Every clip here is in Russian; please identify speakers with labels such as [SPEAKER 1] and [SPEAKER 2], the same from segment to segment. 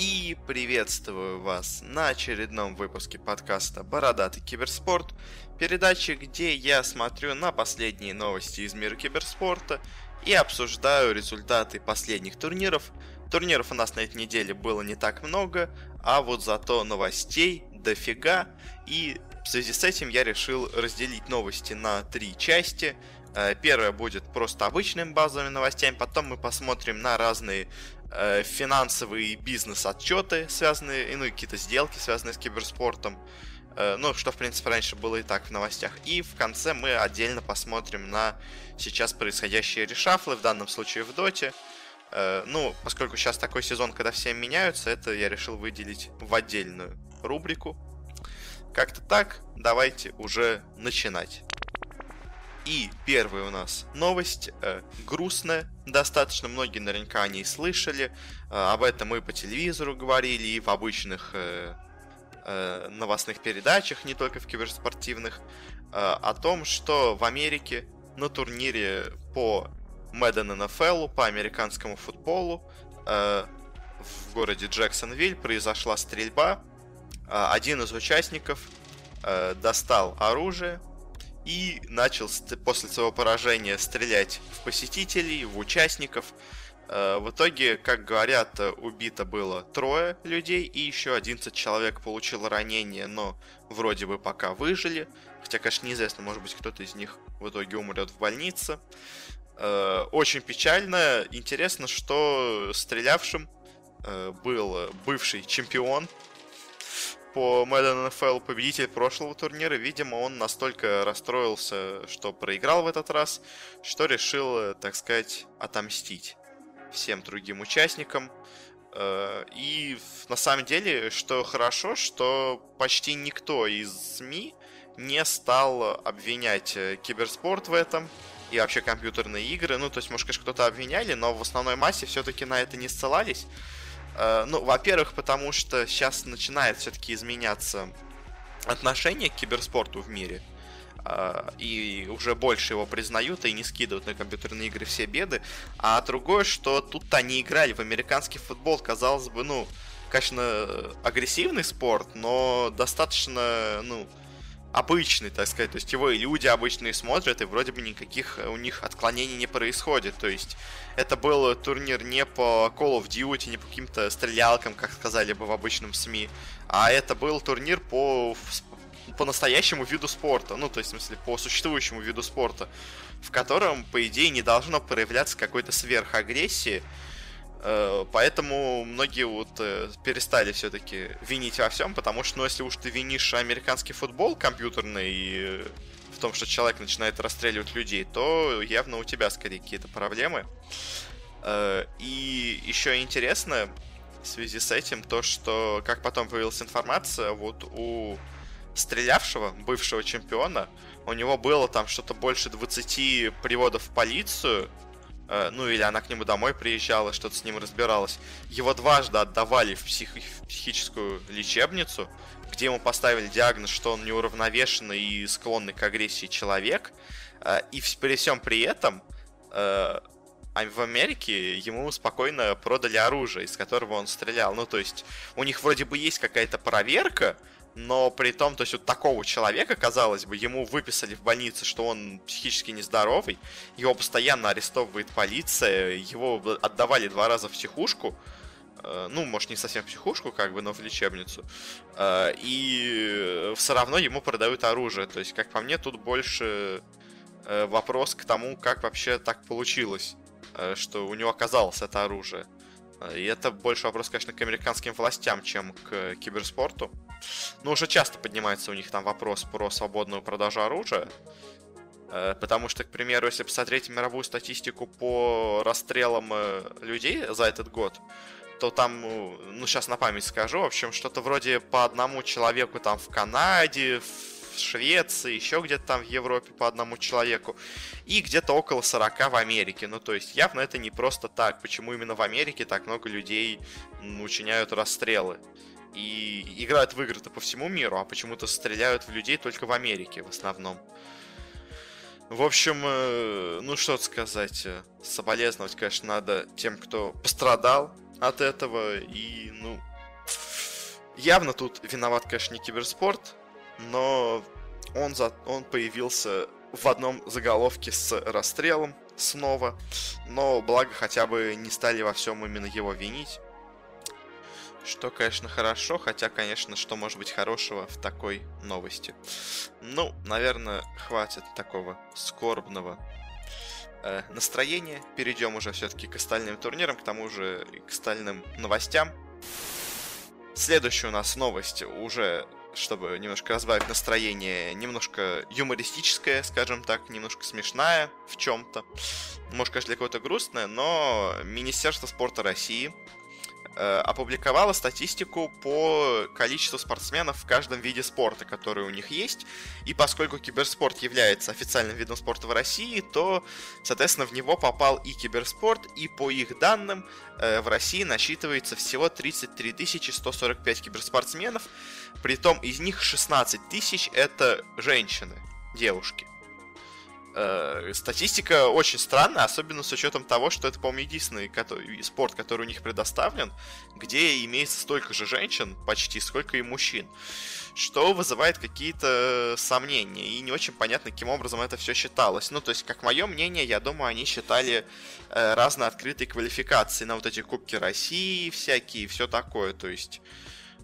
[SPEAKER 1] И приветствую вас на очередном выпуске подкаста «Бородатый киберспорт», передачи, где я смотрю на последние новости из мира киберспорта и обсуждаю результаты последних турниров. Турниров у нас на этой неделе было не так много, а вот зато новостей дофига, и в связи с этим я решил разделить новости на три части – Э, первое будет просто обычными базовыми новостями, потом мы посмотрим на разные э, финансовые бизнес-отчеты, связанные, ну и какие-то сделки, связанные с киберспортом. Э, ну, что, в принципе, раньше было и так в новостях. И в конце мы отдельно посмотрим на сейчас происходящие решафлы, в данном случае в доте. Э, ну, поскольку сейчас такой сезон, когда все меняются, это я решил выделить в отдельную рубрику. Как-то так, давайте уже начинать. И первая у нас новость, э, грустная, достаточно многие наверняка о ней слышали, э, об этом мы по телевизору говорили и в обычных э, э, новостных передачах, не только в киберспортивных, э, о том, что в Америке на турнире по Madden NFL, по американскому футболу, э, в городе Джексонвиль произошла стрельба, э, один из участников э, достал оружие, и начал после своего поражения стрелять в посетителей, в участников. Э, в итоге, как говорят, убито было трое людей, и еще 11 человек получил ранения, но вроде бы пока выжили. Хотя, конечно, неизвестно, может быть, кто-то из них в итоге умрет в больнице. Э, очень печально. Интересно, что стрелявшим э, был бывший чемпион по Madden NFL победитель прошлого турнира, видимо, он настолько расстроился, что проиграл в этот раз, что решил, э, так сказать, отомстить всем другим участникам. Э, и на самом деле, что хорошо, что почти никто из СМИ не стал обвинять э, киберспорт в этом и вообще компьютерные игры. Ну, то есть, может, конечно, кто-то обвиняли, но в основной массе все-таки на это не ссылались. Э, ну, во-первых, потому что сейчас начинает все-таки изменяться отношение к киберспорту в мире. Uh, и уже больше его признают и не скидывают на компьютерные игры все беды. А другое, что тут они играли в американский футбол, казалось бы, ну, конечно, агрессивный спорт, но достаточно, ну, обычный, так сказать. То есть его и люди обычные смотрят, и вроде бы никаких у них отклонений не происходит. То есть это был турнир не по Call of Duty, не по каким-то стрелялкам, как сказали бы в обычном СМИ, а это был турнир по, по настоящему виду спорта. Ну, то есть, в смысле, по существующему виду спорта, в котором, по идее, не должно проявляться какой-то сверхагрессии. Э, поэтому многие вот э, перестали все-таки винить во всем, потому что, ну, если уж ты винишь американский футбол компьютерный в том, что человек начинает расстреливать людей, то явно у тебя скорее какие-то проблемы. Э, и еще интересно в связи с этим то, что, как потом появилась информация, вот у стрелявшего, бывшего чемпиона, у него было там что-то больше 20 приводов в полицию, ну или она к нему домой приезжала, что-то с ним разбиралась. Его дважды отдавали в, псих... в психическую лечебницу, где ему поставили диагноз, что он неуравновешенный и склонный к агрессии человек. Э, и при всем при этом э, а в Америке ему спокойно продали оружие, из которого он стрелял. Ну, то есть, у них вроде бы есть какая-то проверка, но при том, то есть вот такого человека, казалось бы, ему выписали в больнице, что он психически нездоровый, его постоянно арестовывает полиция, его отдавали два раза в психушку, э, ну, может, не совсем в психушку, как бы, но в лечебницу, э, и все равно ему продают оружие, то есть, как по мне, тут больше э, вопрос к тому, как вообще так получилось, что у него оказалось это оружие. И это больше вопрос, конечно, к американским властям, чем к киберспорту. Но уже часто поднимается у них там вопрос про свободную продажу оружия. Э, потому что, к примеру, если посмотреть мировую статистику по расстрелам э, людей за этот год, то там, ну, сейчас на память скажу, в общем, что-то вроде по одному человеку там в Канаде, в Швеции, еще где-то там в Европе по одному человеку, и где-то около 40 в Америке. Ну, то есть, явно это не просто так. Почему именно в Америке так много людей учиняют расстрелы? и играют в игры-то по всему миру, а почему-то стреляют в людей только в Америке в основном. В общем, э, ну что сказать, соболезновать, конечно, надо тем, кто пострадал от этого, и, ну, Явно тут виноват, конечно, не киберспорт, но он, за... он появился в одном заголовке с расстрелом снова, но благо хотя бы не стали во всем именно его винить. Что, конечно, хорошо, хотя, конечно, что может быть хорошего в такой новости. Ну, наверное, хватит такого скорбного э, настроения. Перейдем уже все-таки к остальным турнирам, к тому же и к остальным новостям. Следующая у нас новость уже чтобы немножко разбавить настроение, немножко юмористическое, скажем так, немножко смешная в чем-то. Может, конечно, для кого-то грустная, но Министерство спорта России опубликовала статистику по количеству спортсменов в каждом виде спорта, который у них есть. И поскольку киберспорт является официальным видом спорта в России, то, соответственно, в него попал и киберспорт, и по их данным э, в России насчитывается всего 33 145 киберспортсменов, притом из них 16 тысяч это женщины, девушки. Э, статистика очень странная, особенно с учетом того, что это, по-моему, единственный который, спорт, который у них предоставлен, где имеется столько же женщин почти, сколько и мужчин. Что вызывает какие-то сомнения, и не очень понятно, каким образом это все считалось. Ну, то есть, как мое мнение, я думаю, они считали э, разные открытые квалификации на вот эти Кубки России всякие, все такое, то есть...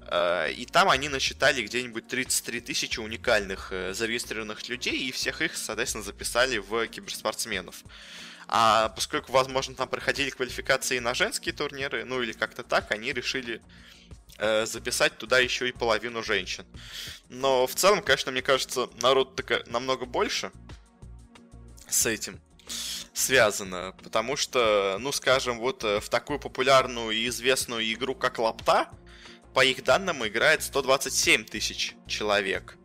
[SPEAKER 1] Э, и там они насчитали где-нибудь 33 тысячи уникальных э, зарегистрированных людей, и всех их, соответственно, записали в киберспортсменов. А поскольку, возможно, там проходили квалификации на женские турниры, ну или как-то так, они решили э, записать туда еще и половину женщин. Но в целом, конечно, мне кажется, народ так намного больше с этим связано, потому что, ну, скажем, вот в такую популярную и известную игру, как Лапта, по их данным, играет 127 тысяч человек.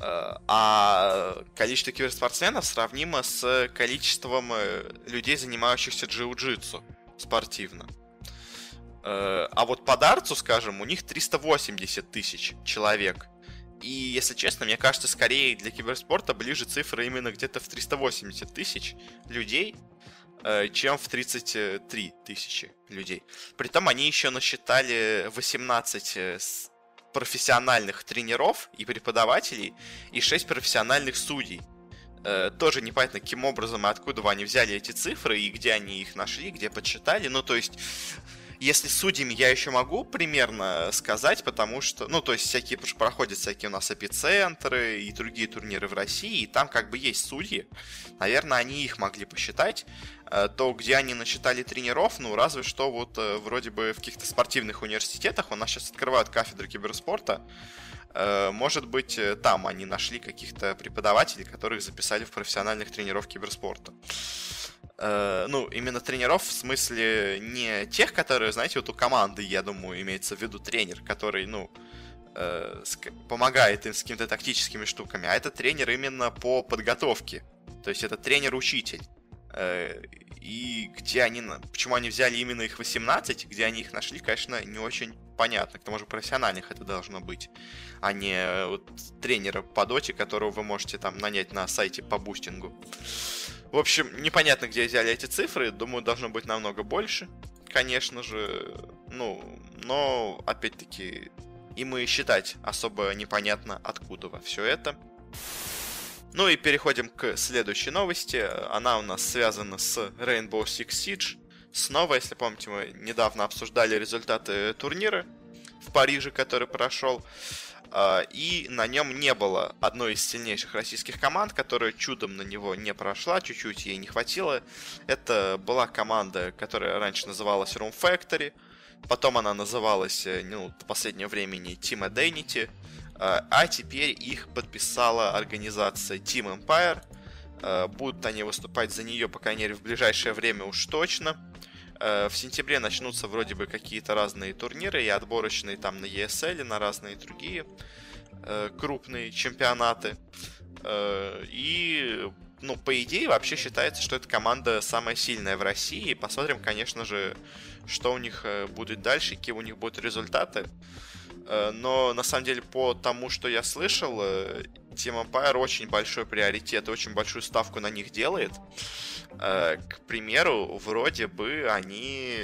[SPEAKER 1] Э, а количество киберспортсменов сравнимо с количеством э, людей, занимающихся джиу-джитсу спортивно. Э, а вот по дартсу, скажем, у них 380 тысяч человек. И, если честно, мне кажется, скорее для киберспорта ближе цифра именно где-то в 380 тысяч людей, чем в 33 тысячи людей. Притом они еще насчитали 18 э, профессиональных тренеров и преподавателей и 6 профессиональных судей. Э, тоже непонятно, каким образом и откуда они взяли эти цифры и где они их нашли, где подсчитали. Ну, то есть если судьями я еще могу примерно сказать, потому что, ну, то есть всякие, проходят всякие у нас эпицентры и другие турниры в России, и там как бы есть судьи. Наверное, они их могли посчитать. Э, то, где они насчитали тренеров, ну, разве что вот э, вроде бы в каких-то спортивных университетах, у нас сейчас открывают кафедры киберспорта, э, может быть, там они нашли каких-то преподавателей, которых записали в профессиональных тренеров киберспорта. Ну, именно тренеров в смысле не тех, которые, знаете, вот у команды, я думаю, имеется в виду тренер, который, ну, помогает им с какими-то тактическими штуками, а это тренер именно по подготовке. То есть это тренер-учитель. Э, и где они, почему они взяли именно их 18, где они их нашли, конечно, не очень понятно. К тому же профессиональных это должно быть, а не вот тренера по доте, которого вы можете там нанять на сайте по бустингу. В общем, непонятно, где взяли эти цифры. Думаю, должно быть намного больше, конечно же. Ну, но, опять-таки, и мы считать особо непонятно, откуда во все это. Ну и переходим к следующей новости. Она у нас связана с Rainbow Six Siege. Снова, если помните, мы недавно обсуждали результаты турнира в Париже, который прошел. А, и на нем не было одной из сильнейших российских команд, которая чудом на него не прошла, чуть-чуть ей не хватило. Это была команда, которая раньше называлась Room Factory, потом она называлась, э, ну, в последнее времени Team Identity, а, а теперь их подписала организация Team Empire. А, будут они выступать за нее, по крайней мере, в ближайшее время уж точно. Э, в сентябре начнутся вроде бы какие-то разные турниры и отборочные там на ESL, и на разные другие э, крупные чемпионаты. Э, и, ну, по идее, вообще считается, что эта команда самая сильная в России. Посмотрим, конечно же, что у них будет дальше, какие у них будут результаты. Э, но на самом деле по тому, что я слышал, э, Team Empire очень большой приоритет, очень большую ставку на них делает. Э, к примеру, вроде бы они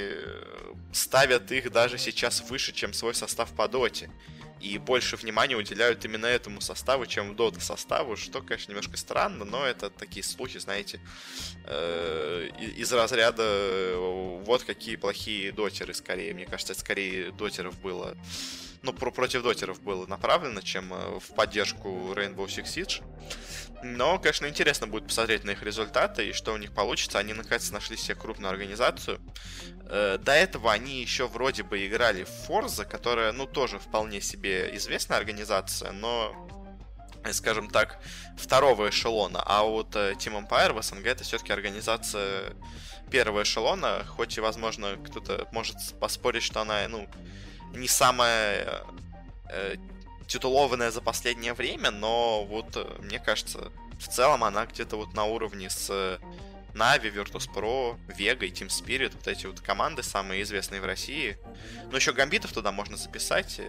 [SPEAKER 1] ставят их даже сейчас выше, чем свой состав по доте. И больше внимания уделяют именно этому составу, чем дота составу, что, конечно, немножко странно, но это такие слухи, знаете, из разряда вот какие плохие дотеры, скорее. Мне кажется, это скорее дотеров было ну, про против дотеров было направлено, чем э, в поддержку Rainbow Six Siege. Но, конечно, интересно будет посмотреть на их результаты и что у них получится. Они, наконец, нашли себе крупную организацию. Э, до этого они еще вроде бы играли в Forza, которая, ну, тоже вполне себе известная организация, но э, скажем так, второго эшелона, а вот Team Empire в СНГ это все-таки организация первого эшелона, хоть и, возможно, кто-то может поспорить, что она, ну, не самая э, титулованная за последнее время, но вот э, мне кажется, в целом она где-то вот на уровне с Navi, Virtus.pro, Vega и Team Spirit, вот эти вот команды самые известные в России. Но еще Гамбитов туда можно записать.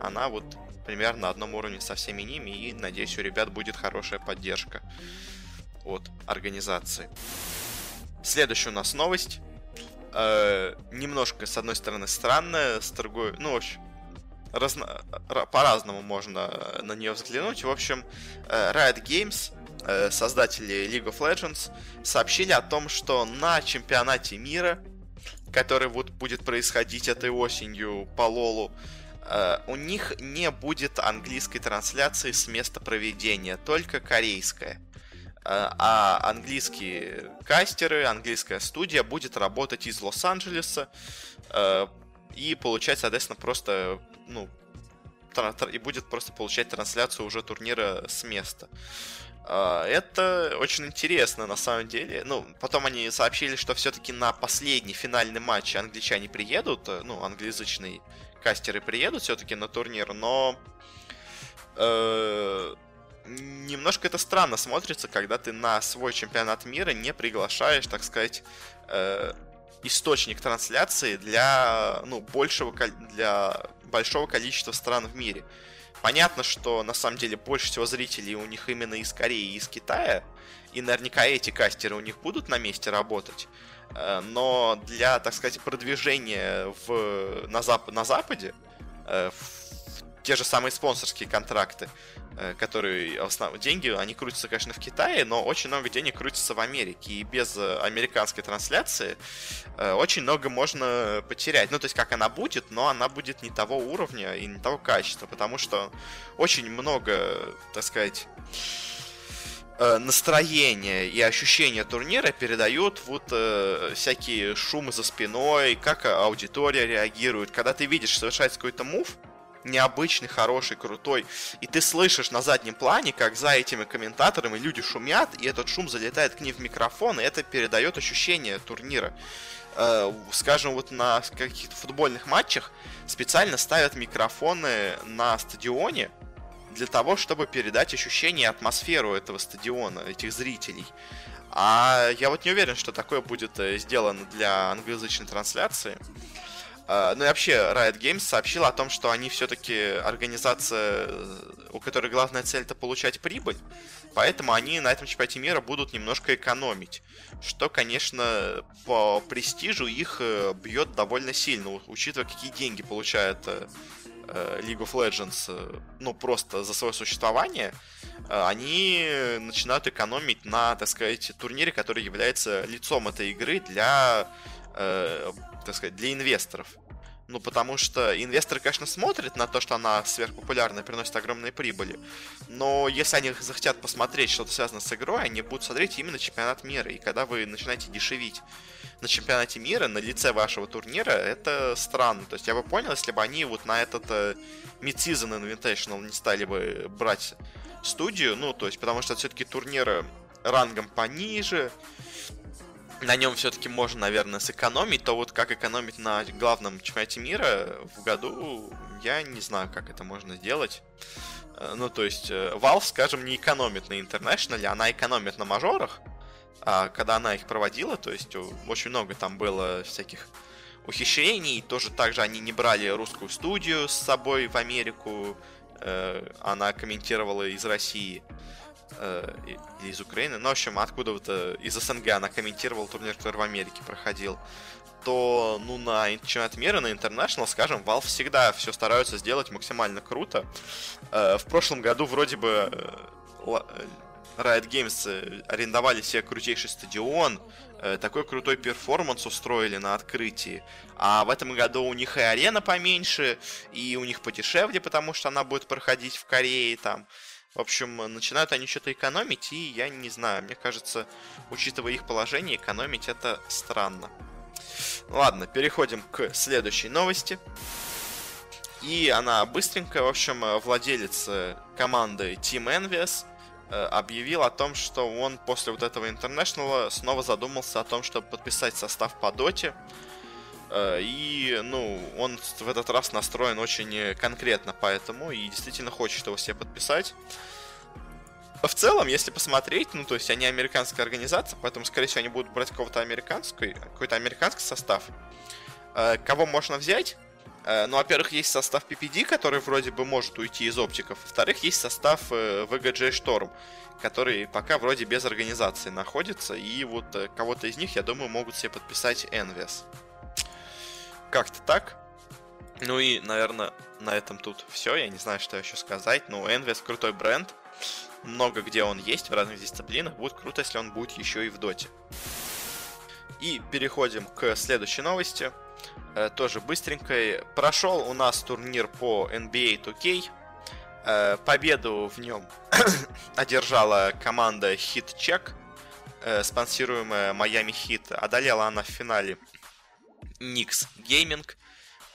[SPEAKER 1] Она вот примерно на одном уровне со всеми ними, и надеюсь, у ребят будет хорошая поддержка от организации. Следующая у нас новость э, немножко, с одной стороны, странная, с другой, ну, в общем, разно, по-разному можно на нее взглянуть. В общем, э, Riot Games, э, создатели League of Legends, сообщили о том, что на чемпионате мира, который вот будет происходить этой осенью по Лолу, у них не будет английской трансляции с места проведения, только корейская. Э, а английские кастеры, английская студия будет работать из Лос-Анджелеса э, и получать, соответственно, просто, ну, и будет просто получать трансляцию уже турнира с места. Э, это очень интересно на самом деле. Ну, потом они сообщили, что все-таки на последний финальный матч англичане приедут, ну, англоязычные кастеры приедут все-таки на турнир, но немножко это странно смотрится, когда ты на свой чемпионат мира не приглашаешь, так сказать, э, источник трансляции для, ну, большего, для большого количества стран в мире. Понятно, что на самом деле больше всего зрителей у них именно из Кореи и из Китая, и наверняка эти кастеры у них будут на месте работать. Э, но для, так сказать, продвижения в, на, зап, на Западе, э, в те же самые спонсорские контракты, Э, которые основ... деньги, они крутятся, конечно, в Китае, но очень много денег крутится в Америке. И без э, американской трансляции э, очень много можно потерять. Ну, то есть, как она будет, но она будет не того уровня и не того качества, потому что очень много, так сказать, настроение и ощущение турнира передают вот э, всякие шумы за спиной, как аудитория реагирует. Когда ты видишь, совершается какой-то мув, необычный, хороший, крутой. И ты слышишь на заднем плане, как за этими комментаторами люди шумят, и этот шум залетает к ним в микрофон, и это передает ощущение турнира. Э, скажем, вот на каких-то футбольных матчах специально ставят микрофоны на стадионе для того, чтобы передать ощущение и атмосферу этого стадиона, этих зрителей. А я вот не уверен, что такое будет э, сделано для англоязычной трансляции. А, ну и вообще, Riot Games сообщил о том, что они все-таки организация, э, у которой главная цель это получать прибыль, поэтому они на этом чемпионате мира будут немножко экономить, что, конечно, по престижу их э, бьет довольно сильно, учитывая, какие деньги получает э, League of Legends, ну, просто за свое существование, они начинают экономить на, так сказать, турнире, который является лицом этой игры для так сказать, для инвесторов. Ну, потому что инвесторы, конечно, смотрят на то, что она сверхпопулярна и приносит огромные прибыли. Но если они захотят посмотреть что-то связанное с игрой, они будут смотреть именно чемпионат мира. И когда вы начинаете дешевить на чемпионате мира, на лице вашего турнира, это странно. То есть я бы понял, если бы они вот на этот uh, Mid-Season Invitational не стали бы брать студию, ну, то есть, потому что это все-таки турниры рангом пониже, на нем все-таки можно, наверное, сэкономить, то вот как экономить на главном чемпионате мира в году, я не знаю, как это можно сделать. Э, ну, то есть, э, Valve, скажем, не экономит на International, она экономит на мажорах, а когда она их проводила, то есть очень много там было всяких ухищрений. Тоже также они не брали русскую студию с собой в Америку. Э, она комментировала из России э, из Украины. Ну, в общем, откуда-то из СНГ она комментировала турнир, который в Америке проходил то, ну, на чемпионат мира, на International, скажем, Valve всегда все стараются сделать максимально круто. Э, в прошлом году вроде бы Riot Games арендовали себе крутейший стадион, такой крутой перформанс устроили на открытии. А в этом году у них и арена поменьше, и у них подешевле, потому что она будет проходить в Корее там. В общем, начинают они что-то экономить, и я не знаю, мне кажется, учитывая их положение, экономить это странно. Ладно, переходим к следующей новости. И она быстренькая, в общем, владелец команды Team Envious э, объявил о том, что он после вот этого International снова задумался о том, чтобы подписать состав по доте. Э, и, ну, он в этот раз настроен очень конкретно поэтому и действительно хочет его себе подписать. В целом, если посмотреть, ну, то есть они американская организация, поэтому, скорее всего, они будут брать какого-то американский, какой-то американский состав. Э, кого можно взять? Э, ну, во-первых, есть состав PPD, который вроде бы может уйти из оптиков. Во-вторых, есть состав VGJ Storm, который пока вроде без организации находится. И вот кого-то из них, я думаю, могут себе подписать Envious. Как-то так. Ну и, наверное, на этом тут все. Я не знаю, что еще сказать. Ну, Envious крутой бренд. Много где он есть в разных дисциплинах. Будет круто, если он будет еще и в доте. И переходим к следующей новости. Э, тоже быстренькой. Прошел у нас турнир по NBA 2K. Э, победу в нем одержала команда Hit Check, э, спонсируемая Miami Heat. Одолела она в финале Nix Gaming,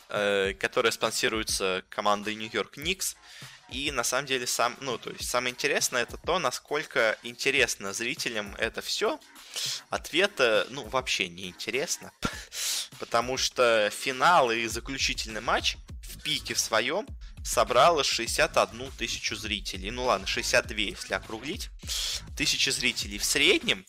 [SPEAKER 1] э, которая спонсируется командой York Knicks. И на самом деле сам, ну, то есть самое интересное это то, насколько интересно зрителям это все. Ответа, ну, вообще не интересно, потому что финал и заключительный матч в пике в своем собрало 61 тысячу зрителей. Ну ладно, 62, если округлить. Тысячи зрителей в среднем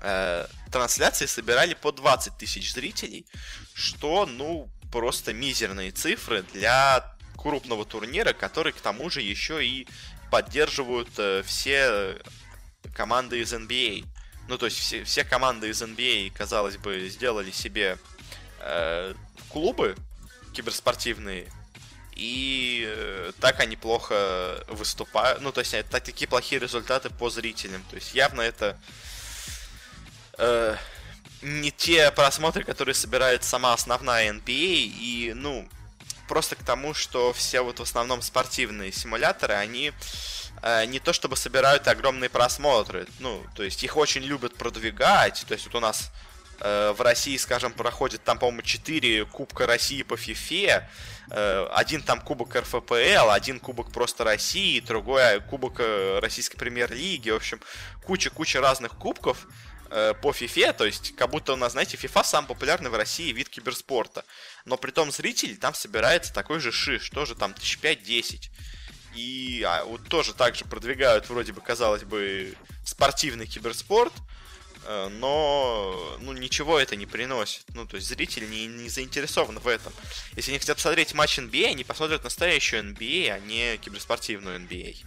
[SPEAKER 1] э, трансляции собирали по 20 тысяч зрителей, что, ну, просто мизерные цифры для крупного турнира, который к тому же еще и поддерживают э, все команды из NBA. Ну, то есть все, все команды из NBA, казалось бы, сделали себе э, клубы киберспортивные, и э, так они плохо выступают. Ну, то есть это такие плохие результаты по зрителям. То есть явно это э, не те просмотры, которые собирает сама основная NBA, и, ну, просто к тому, что все вот в основном спортивные симуляторы, они э, не то чтобы собирают огромные просмотры, ну, то есть их очень любят продвигать, то есть вот у нас э, в России, скажем, проходит там, по-моему, 4 Кубка России по FIFA, э, один там Кубок РФПЛ, один Кубок просто России, другой Кубок э, Российской Премьер-лиги, в общем, куча-куча разных кубков, Э, по FIFA, то есть как будто у нас, знаете, FIFA самый популярный в России вид киберспорта. Но при том зритель там собирается такой же шиш, тоже там тысяч пять-десять. И а, вот тоже также продвигают, вроде бы, казалось бы, спортивный киберспорт, э, но ну, ничего это не приносит. Ну, то есть зритель не, не заинтересован в этом. Если они хотят посмотреть матч NBA, они посмотрят настоящую NBA, а не киберспортивную NBA.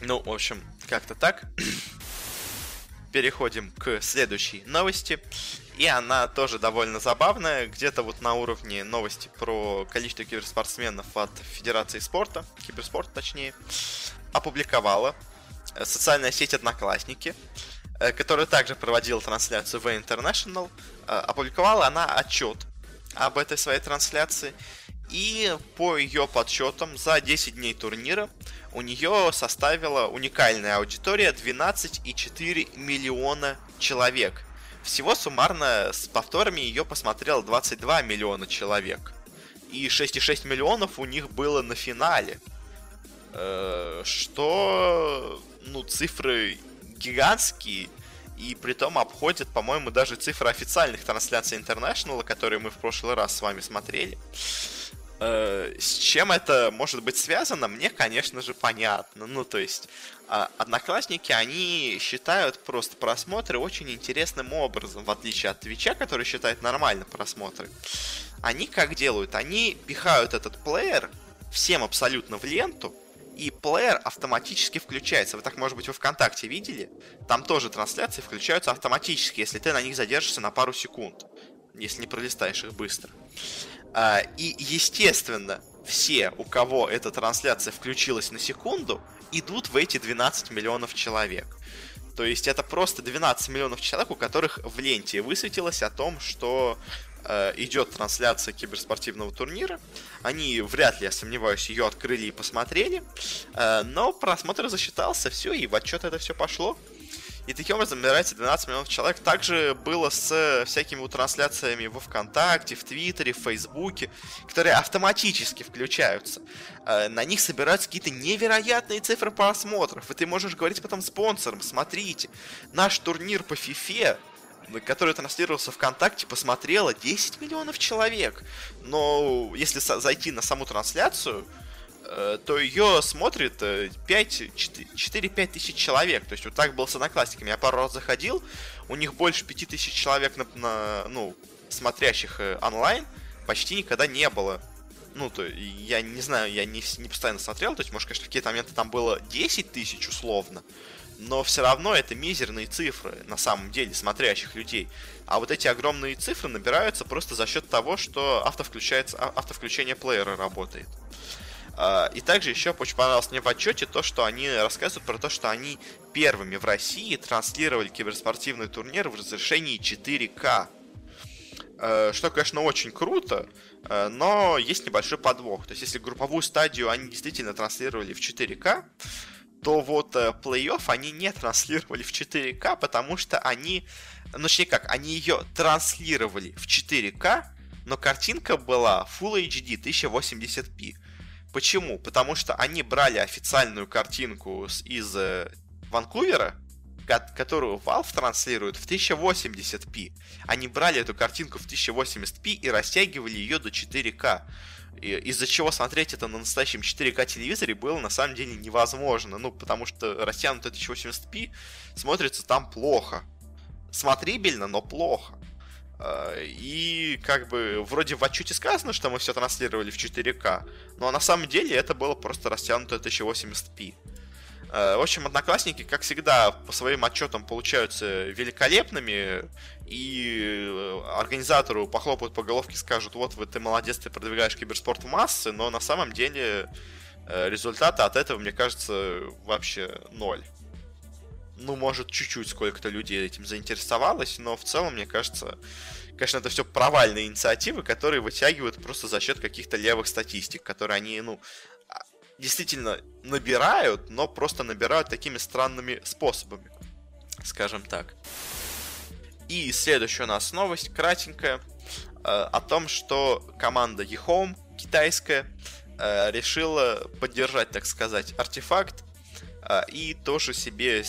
[SPEAKER 1] Ну, в общем, как-то так переходим к следующей новости. И она тоже довольно забавная, где-то вот на уровне новости про количество киберспортсменов от Федерации спорта, киберспорт точнее, опубликовала социальная сеть Одноклассники, э, которая также проводила трансляцию в International. Э, опубликовала она отчет об этой своей трансляции. И по ее подсчетам за 10 дней турнира у нее составила уникальная аудитория 12,4 миллиона человек. Всего суммарно с повторами ее посмотрел 22 миллиона человек. И 6,6 миллионов у них было на финале. Э, что, ну, цифры гигантские. И при том обходят, по-моему, даже цифры официальных трансляций International, которые мы в прошлый раз с вами смотрели. Э, с чем это может быть связано, мне, конечно же, понятно. Ну, то есть, э, одноклассники, они считают просто просмотры очень интересным образом, в отличие от Твича, который считает нормально просмотры. Они как делают? Они пихают этот плеер всем абсолютно в ленту, и плеер автоматически включается. Вы так, может быть, во ВКонтакте видели? Там тоже трансляции включаются автоматически, если ты на них задержишься на пару секунд, если не пролистаешь их быстро. А, и, естественно, все, у кого эта трансляция включилась на секунду, идут в эти 12 миллионов человек. То есть это просто 12 миллионов человек, у которых в ленте высветилось о том, что э, идет трансляция киберспортивного турнира. Они вряд ли, я сомневаюсь, ее открыли и посмотрели. Э, но просмотр засчитался, все, и в отчет это все пошло. И таким образом набирается 12 миллионов человек. Также было с всякими трансляциями во ВКонтакте, в Твиттере, в Фейсбуке, которые автоматически включаются. Э, на них собираются какие-то невероятные цифры просмотров. И ты можешь говорить потом спонсорам, смотрите, наш турнир по FIFA который транслировался ВКонтакте, посмотрело 10 миллионов человек. Но если зайти на саму трансляцию, то ее смотрит 4-5 э, тысяч человек. То есть вот так было с одноклассниками. Я пару раз заходил, у них больше 5 тысяч человек на, на, ну, смотрящих э, онлайн почти никогда не было. Ну, то я не знаю, я не, не постоянно смотрел, то есть, может, конечно, в какие-то моменты там было 10 тысяч условно, но все равно это мизерные цифры, на самом деле, смотрящих людей. А вот эти огромные цифры набираются просто за счет того, что автовключается, а, автовключение плеера работает. И также еще очень понравилось мне в отчете то, что они рассказывают про то, что они первыми в России транслировали киберспортивный турнир в разрешении 4К. А, что, конечно, очень круто, а, но есть небольшой подвох. То есть, если групповую стадию они действительно транслировали в 4К, то вот э, плей-офф они не транслировали в 4К, потому что они, ну точнее как, они ее транслировали в 4К, но картинка была Full HD 1080p. Почему? Потому что они брали официальную картинку из э, Ванкувера, которую Valve транслирует в 1080p. Они брали эту картинку в 1080p и растягивали ее до 4К. Из-за чего смотреть это на настоящем 4К телевизоре было на самом деле невозможно. Ну, потому что растянутое 1080p смотрится там плохо. Смотрибельно, но плохо. Э, и как бы вроде в отчете сказано, что мы все транслировали в 4К, но на самом деле это было просто растянуто 1080p. Э, в общем, одноклассники, как всегда, по своим отчетам получаются великолепными, и э, организатору похлопают по головке скажут, вот вы, ты молодец, ты продвигаешь киберспорт в массы, но на самом деле результаты от этого, мне кажется, вообще ноль. Ну, может, чуть-чуть сколько-то людей этим заинтересовалось, но в целом, мне кажется, конечно, это все провальные инициативы, которые вытягивают просто за счет каких-то левых статистик, которые они, ну, а, действительно набирают, но просто набирают такими странными способами, скажем так. И следующая у нас новость, кратенькая, э, о том, что команда eHome, китайская, э, решила поддержать, так сказать, артефакт э, и тоже себе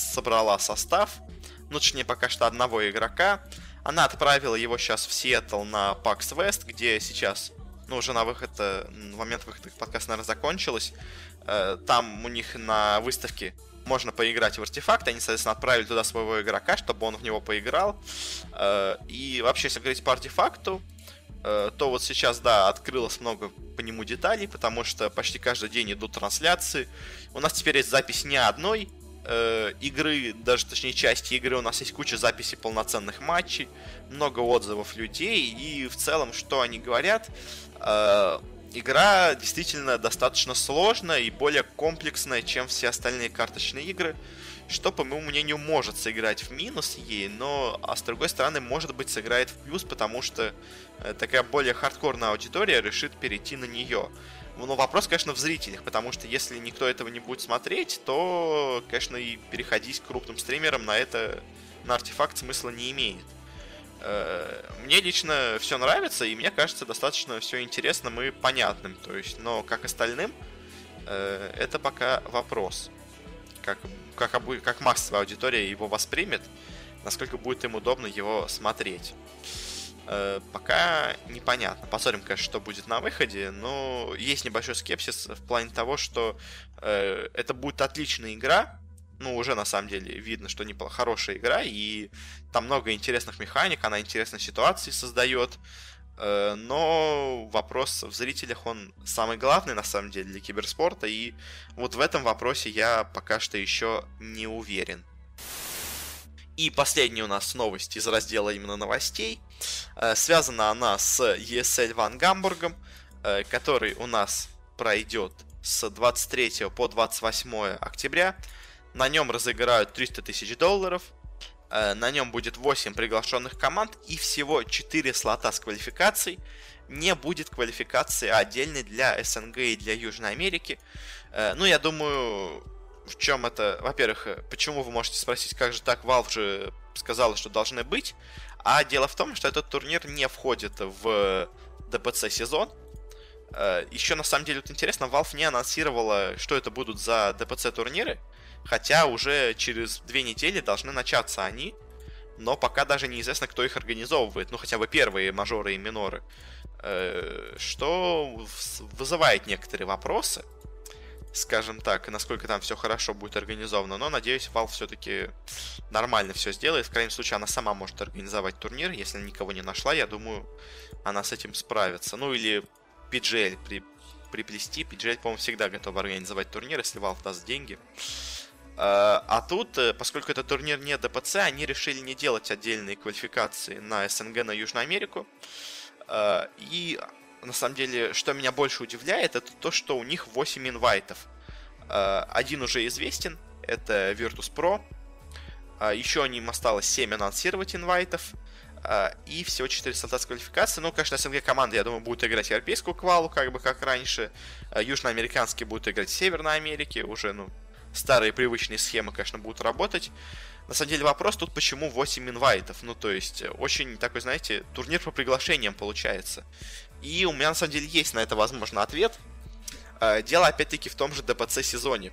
[SPEAKER 1] собрала состав, ну, точнее, пока что одного игрока. Она отправила его сейчас в Сиэтл на PAX West, где сейчас, ну, уже на выход, э, на момент выхода подкаста, наверное, закончилось. Э, там у них на выставке можно поиграть в артефакт. Они, соответственно, отправили туда своего игрока, чтобы он в него поиграл. Э, и вообще, если говорить по артефакту, то вот сейчас, да, открылось много по нему деталей, потому что почти каждый день идут трансляции. У нас теперь есть запись не одной э, игры, даже точнее части игры, у нас есть куча записей полноценных матчей, много отзывов людей, и в целом, что они говорят, э, игра действительно достаточно сложная и более комплексная, чем все остальные карточные игры, что, по моему мнению, может сыграть в минус ей, но, а с другой стороны, может быть, сыграет в плюс, потому что э, такая более хардкорная аудитория решит перейти на нее. Ну, вопрос, конечно, в зрителях, потому что если никто этого не будет смотреть, то, конечно, и переходить к крупным стримерам на это, на артефакт смысла не имеет. Э, мне лично все нравится, и мне кажется достаточно все интересным и понятным. То есть, но как остальным, э, это пока вопрос. Как, как, как массовая аудитория его воспримет, насколько будет им удобно его смотреть. Э, пока непонятно. Посмотрим, конечно, что будет на выходе, но есть небольшой скепсис в плане того, что э, это будет отличная игра. Ну, уже на самом деле видно, что не хорошая игра, и там много интересных механик, она интересные ситуации создает. Э, но вопрос в зрителях, он самый главный, на самом деле, для киберспорта, и вот в этом вопросе я пока что еще не уверен. И последняя у нас новость из раздела именно новостей. Э, связана она с ESL Ван Гамбургом, э, который у нас пройдет с 23 по 28 октября. На нем разыграют 300 тысяч долларов. Э, на нем будет 8 приглашенных команд и всего 4 слота с квалификацией. Не будет квалификации отдельной для СНГ и для Южной Америки. Ну, я думаю, в чем это, во-первых, почему вы можете спросить, как же так, Valve же сказала, что должны быть, а дело в том, что этот турнир не входит в ДПЦ сезон. Э, Еще на самом деле вот интересно, Valve не анонсировала, что это будут за ДПЦ турниры, хотя уже через две недели должны начаться они, но пока даже неизвестно, кто их организовывает, ну хотя бы первые мажоры и миноры, э, что вызывает некоторые вопросы скажем так, насколько там все хорошо будет организовано. Но надеюсь, Valve все-таки нормально все сделает. В крайнем случае, она сама может организовать турнир. Если никого не нашла, я думаю, она с этим справится. Ну или PGL при, приплести. PGL, по-моему, всегда готов организовать турнир, если Valve даст деньги. А, а тут, э, поскольку это турнир не ДПЦ, они решили не делать отдельные квалификации на СНГ, на Южную Америку. А, и на самом деле, что меня больше удивляет, это то, что у них 8 инвайтов. А, один уже известен, это Virtus Pro. А, еще им осталось 7 анонсировать инвайтов. А, и всего 4 солдат с квалификации. Ну, конечно, СНГ команды, я думаю, будут играть европейскую квалу, как бы как раньше. Южноамериканские будут играть в Северной Америке. Уже, ну, старые привычные схемы, конечно, будут работать. На самом деле вопрос тут, почему 8 инвайтов. Ну, то есть, очень такой, знаете, турнир по приглашениям получается. И у меня на самом деле есть на это, возможно, ответ. А, дело опять-таки в том же ДПЦ сезоне.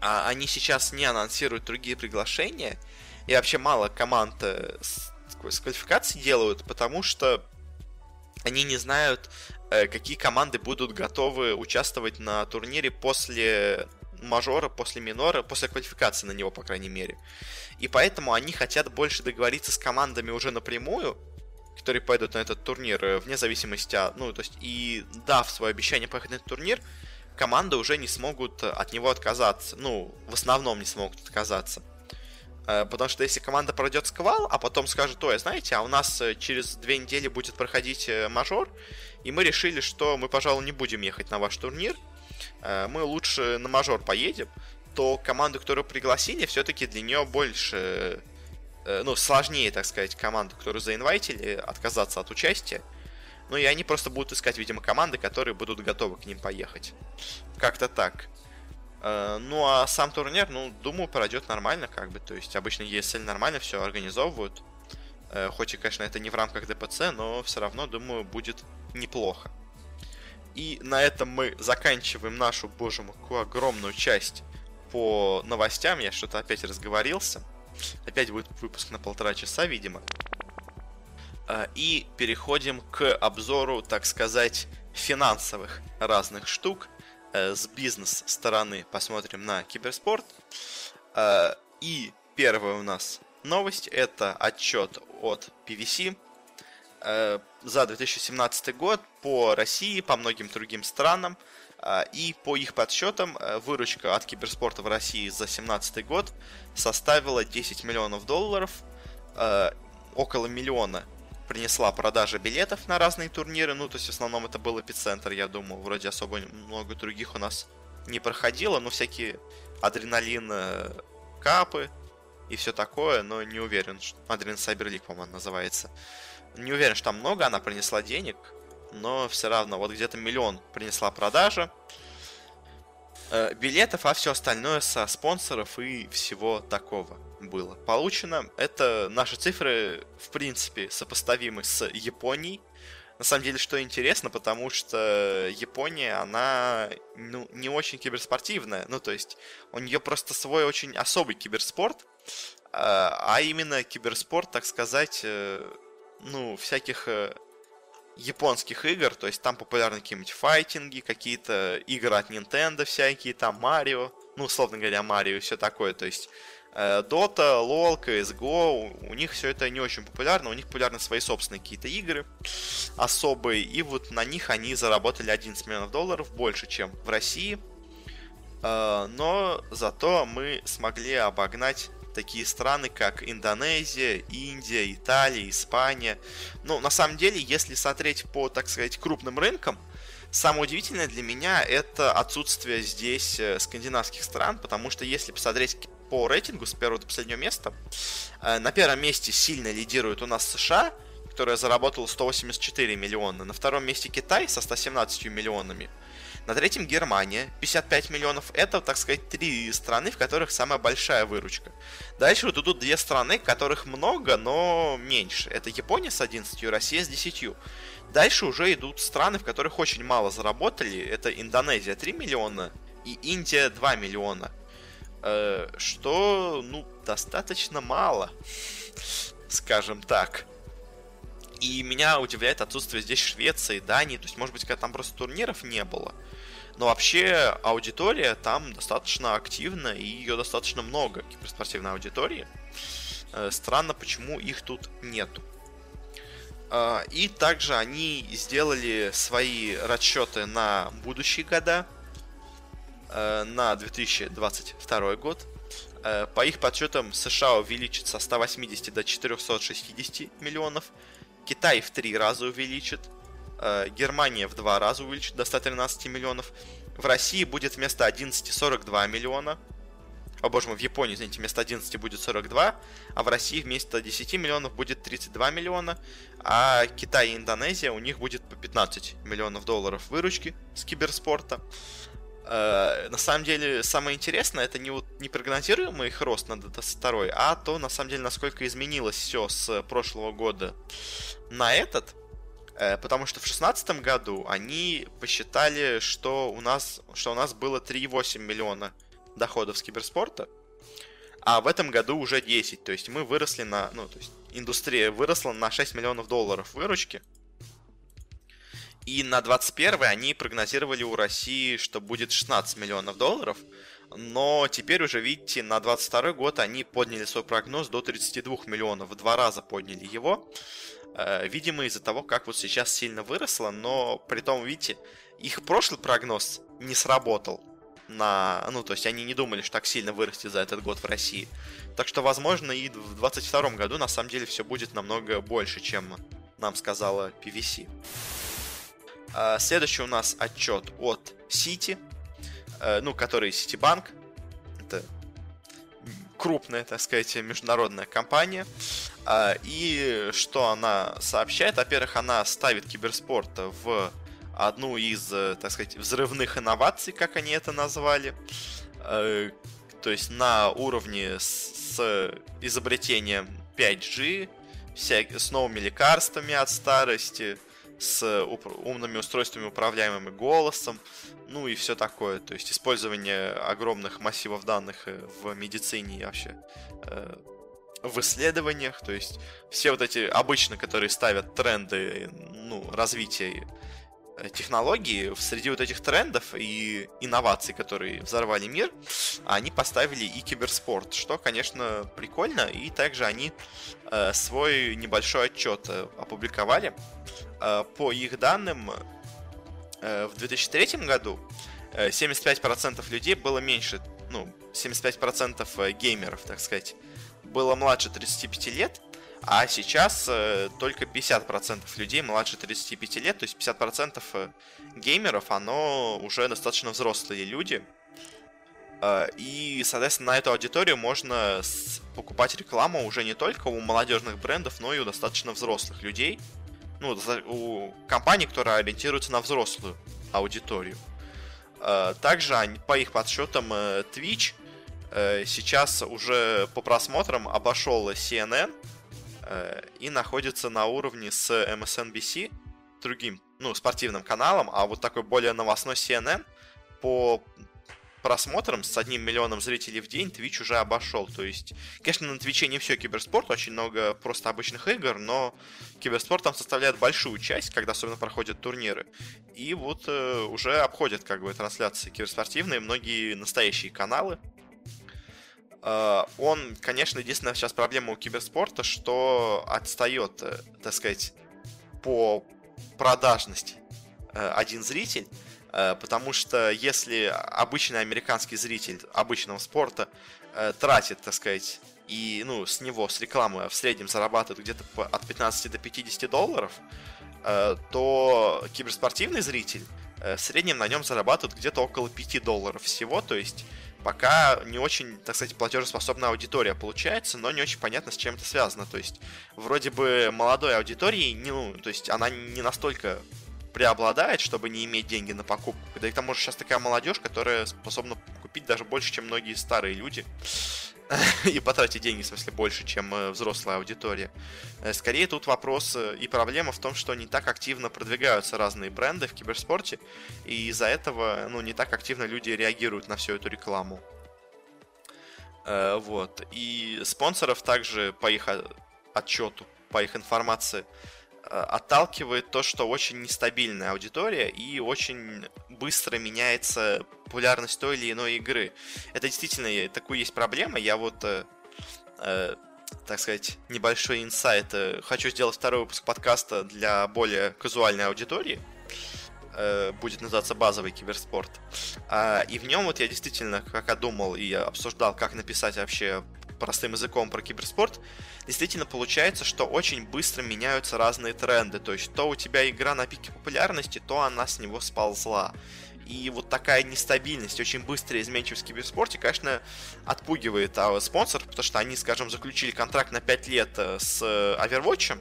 [SPEAKER 1] А, они сейчас не анонсируют другие приглашения, и вообще мало команд э, с квалификацией делают, потому что они не знают, э, какие команды будут готовы участвовать на турнире после мажора, после минора, после квалификации на него, по крайней мере. И поэтому они хотят больше договориться с командами уже напрямую, которые пойдут на этот турнир, э, вне зависимости от... Ну, то есть, и дав свое обещание поехать на этот турнир, команды уже не смогут от него отказаться. Ну, в основном не смогут отказаться. Э, потому что если команда пройдет сквал, а потом скажет, ой, знаете, а у нас э, через две недели будет проходить мажор, и мы решили, что мы, пожалуй, не будем ехать на ваш турнир, мы лучше на мажор поедем, то команду, которую пригласили, все-таки для нее больше Э, ну, сложнее, так сказать, команду, которую заинвайтили, отказаться от участия. Ну и они просто будут искать, видимо, команды, которые будут готовы к ним поехать. Как-то так. Э, ну а сам турнир, ну, думаю, пройдет нормально, как бы. То есть обычно ESL нормально все организовывают. Э, хоть и, конечно, это не в рамках ДПЦ, но все равно, думаю, будет неплохо. И на этом мы заканчиваем нашу, боже мой, огромную часть по новостям. Я что-то опять разговорился. Опять будет выпуск на полтора часа, видимо. А, и переходим к обзору, так сказать, финансовых разных штук. Э, с бизнес-стороны посмотрим на киберспорт. А, и первая у нас новость – это отчет от PVC э, за 2017 год по России, по многим другим странам – и по их подсчетам, э, выручка от киберспорта в России за 2017 год составила 10 миллионов долларов. Э, около миллиона принесла продажа билетов на разные турниры. Ну, то есть в основном это был эпицентр, я думаю. Вроде особо много других у нас не проходило. Но всякие адреналин э, капы и все такое, но не уверен, что... Адреналин Сайберлик, по-моему, называется. Не уверен, что там много она принесла денег но все равно вот где-то миллион принесла продажа э, билетов, а все остальное со спонсоров и всего такого было получено. Это наши цифры, в принципе, сопоставимы с Японией. На самом деле, что интересно, потому что Япония, она ну, не очень киберспортивная. Ну, то есть, у нее просто свой очень особый киберспорт. А, а именно киберспорт, так сказать, э, ну, всяких э, японских игр, то есть там популярны какие-нибудь файтинги, какие-то игры от Nintendo всякие, там Марио, ну, условно говоря, Марио и все такое, то есть э, Dota, LoL, CSGO, у них все это не очень популярно, у них популярны свои собственные какие-то игры особые, и вот на них они заработали 11 миллионов долларов, больше, чем в России, э, но зато мы смогли обогнать такие страны, как Индонезия, Индия, Италия, Испания. Ну, на самом деле, если смотреть по, так сказать, крупным рынкам, Самое удивительное для меня это отсутствие здесь э, скандинавских стран, потому что если посмотреть по рейтингу с первого до последнего места, э, на первом месте сильно лидирует у нас США, которая заработала 184 миллиона, на втором месте Китай со 117 миллионами, на третьем Германия, 55 миллионов. Это, так сказать, три страны, в которых самая большая выручка. Дальше вот идут две страны, которых много, но меньше. Это Япония с 11 и Россия с 10. Дальше уже идут страны, в которых очень мало заработали. Это Индонезия 3 миллиона и Индия 2 миллиона. Э, что, ну, достаточно мало, скажем так. И меня удивляет отсутствие здесь Швеции, Дании. То есть, может быть, когда там просто турниров не было. Но вообще аудитория там достаточно активна, и ее достаточно много, киберспортивной аудитории. Э, странно, почему их тут нету. Э, и также они сделали свои расчеты на будущие года, э, на 2022 год. По их подсчетам США увеличит со 180 до 460 миллионов, Китай в три раза увеличит, Э, Германия в два раза увеличит до 113 миллионов. В России будет вместо 11 42 миллиона. О боже мой, в Японии, извините, вместо 11 будет 42, а в России вместо 10 миллионов будет 32 миллиона, а Китай и Индонезия, у них будет по 15 миллионов долларов выручки с киберспорта. Э, на самом деле, самое интересное, это не, вот, не прогнозируемый их рост на 22 а то, на самом деле, насколько изменилось все с прошлого года на этот. Э, потому что в 2016 году они посчитали, что у нас, что у нас было 3,8 миллиона доходов с киберспорта, а в этом году уже 10. То есть мы выросли на... Ну, то есть индустрия выросла на 6 миллионов долларов выручки. И на 21 они прогнозировали у России, что будет 16 миллионов долларов. Но теперь уже, видите, на 22 год они подняли свой прогноз до 32 миллионов. В два раза подняли его. Э, видимо, из-за того, как вот сейчас сильно выросло, но при том, видите, их прошлый прогноз не сработал на... Ну, то есть они не думали, что так сильно вырастет за этот год в России. Так что, возможно, и в 2022 году на самом деле все будет намного больше, чем нам сказала PVC. Э, следующий у нас отчет от City, э, ну, который Citibank. Это крупная, так сказать, международная компания. А, и что она сообщает? Во-первых, она ставит киберспорт в одну из, э, так сказать, взрывных инноваций, как они это назвали. Э, то есть на уровне с изобретением 5G, с новыми лекарствами от старости, с умными устройствами, управляемыми голосом, ну и все такое. То есть использование огромных массивов данных э, в медицине и вообще э, в исследованиях. То есть все вот эти обычно, которые ставят тренды ну, развития э, технологии, среди вот этих трендов и инноваций, которые взорвали мир, они поставили и киберспорт, что, конечно, прикольно. И также они э, свой небольшой отчет э, опубликовали. Э, по их данным, Э, в 2003 году 75% э, людей было меньше, ну, 75% э, геймеров, так сказать, было младше 35 лет, а сейчас только 50% людей младше 35 лет, то есть 50% геймеров, оно уже достаточно взрослые люди. И, соответственно, на эту аудиторию можно покупать рекламу уже не только у молодежных брендов, но и у достаточно взрослых людей ну, у компаний, которые ориентируются на взрослую аудиторию. Э, также по их подсчетам э, Twitch э, сейчас уже по просмотрам обошел CNN и находится на уровне с MSNBC, другим, ну, спортивным каналом, а вот такой более новостной CNN по просмотром, с одним миллионом зрителей в день, Twitch уже обошел. То есть, конечно, на Твиче не все киберспорт, очень много просто обычных игр, но киберспорт там составляет большую часть, когда особенно проходят турниры. И вот э, уже обходят как бы трансляции киберспортивные многие настоящие каналы. Э, он, конечно, единственная сейчас проблема у киберспорта, что отстает, э, так сказать, по продажности э, один зритель. Потому что если обычный американский зритель обычного спорта тратит, так сказать, и ну, с него, с рекламы в среднем зарабатывает где-то от 15 до 50 долларов, то киберспортивный зритель в среднем на нем зарабатывает где-то около 5 долларов всего, то есть пока не очень, так сказать, платежеспособная аудитория получается, но не очень понятно, с чем это связано. То есть, вроде бы молодой аудитории, ну, то есть она не настолько преобладает, чтобы не иметь деньги на покупку. Да и к тому же сейчас такая молодежь, которая способна купить даже больше, чем многие старые люди. и потратить деньги, в смысле, больше, чем э, взрослая аудитория. Э, скорее тут вопрос э, и проблема в том, что не так активно продвигаются разные бренды в киберспорте, и из-за этого, ну, не так активно люди реагируют на всю эту рекламу. Вот. И спонсоров также по их отчету, по их информации, отталкивает то, что очень нестабильная аудитория и очень быстро меняется популярность той или иной игры. Это действительно такую есть проблема. Я вот, э, э, так сказать, небольшой инсайт. Э, хочу сделать второй выпуск подкаста для более казуальной аудитории. Э, будет называться базовый киберспорт. А, и в нем вот я действительно, как я думал и обсуждал, как написать вообще простым языком про киберспорт, действительно получается, что очень быстро меняются разные тренды. То есть, то у тебя игра на пике популярности, то она с него сползла. И вот такая нестабильность, очень быстрая изменчивость в киберспорте, конечно, отпугивает а, спонсоров, потому что они, скажем, заключили контракт на 5 лет э, с э, Overwatch,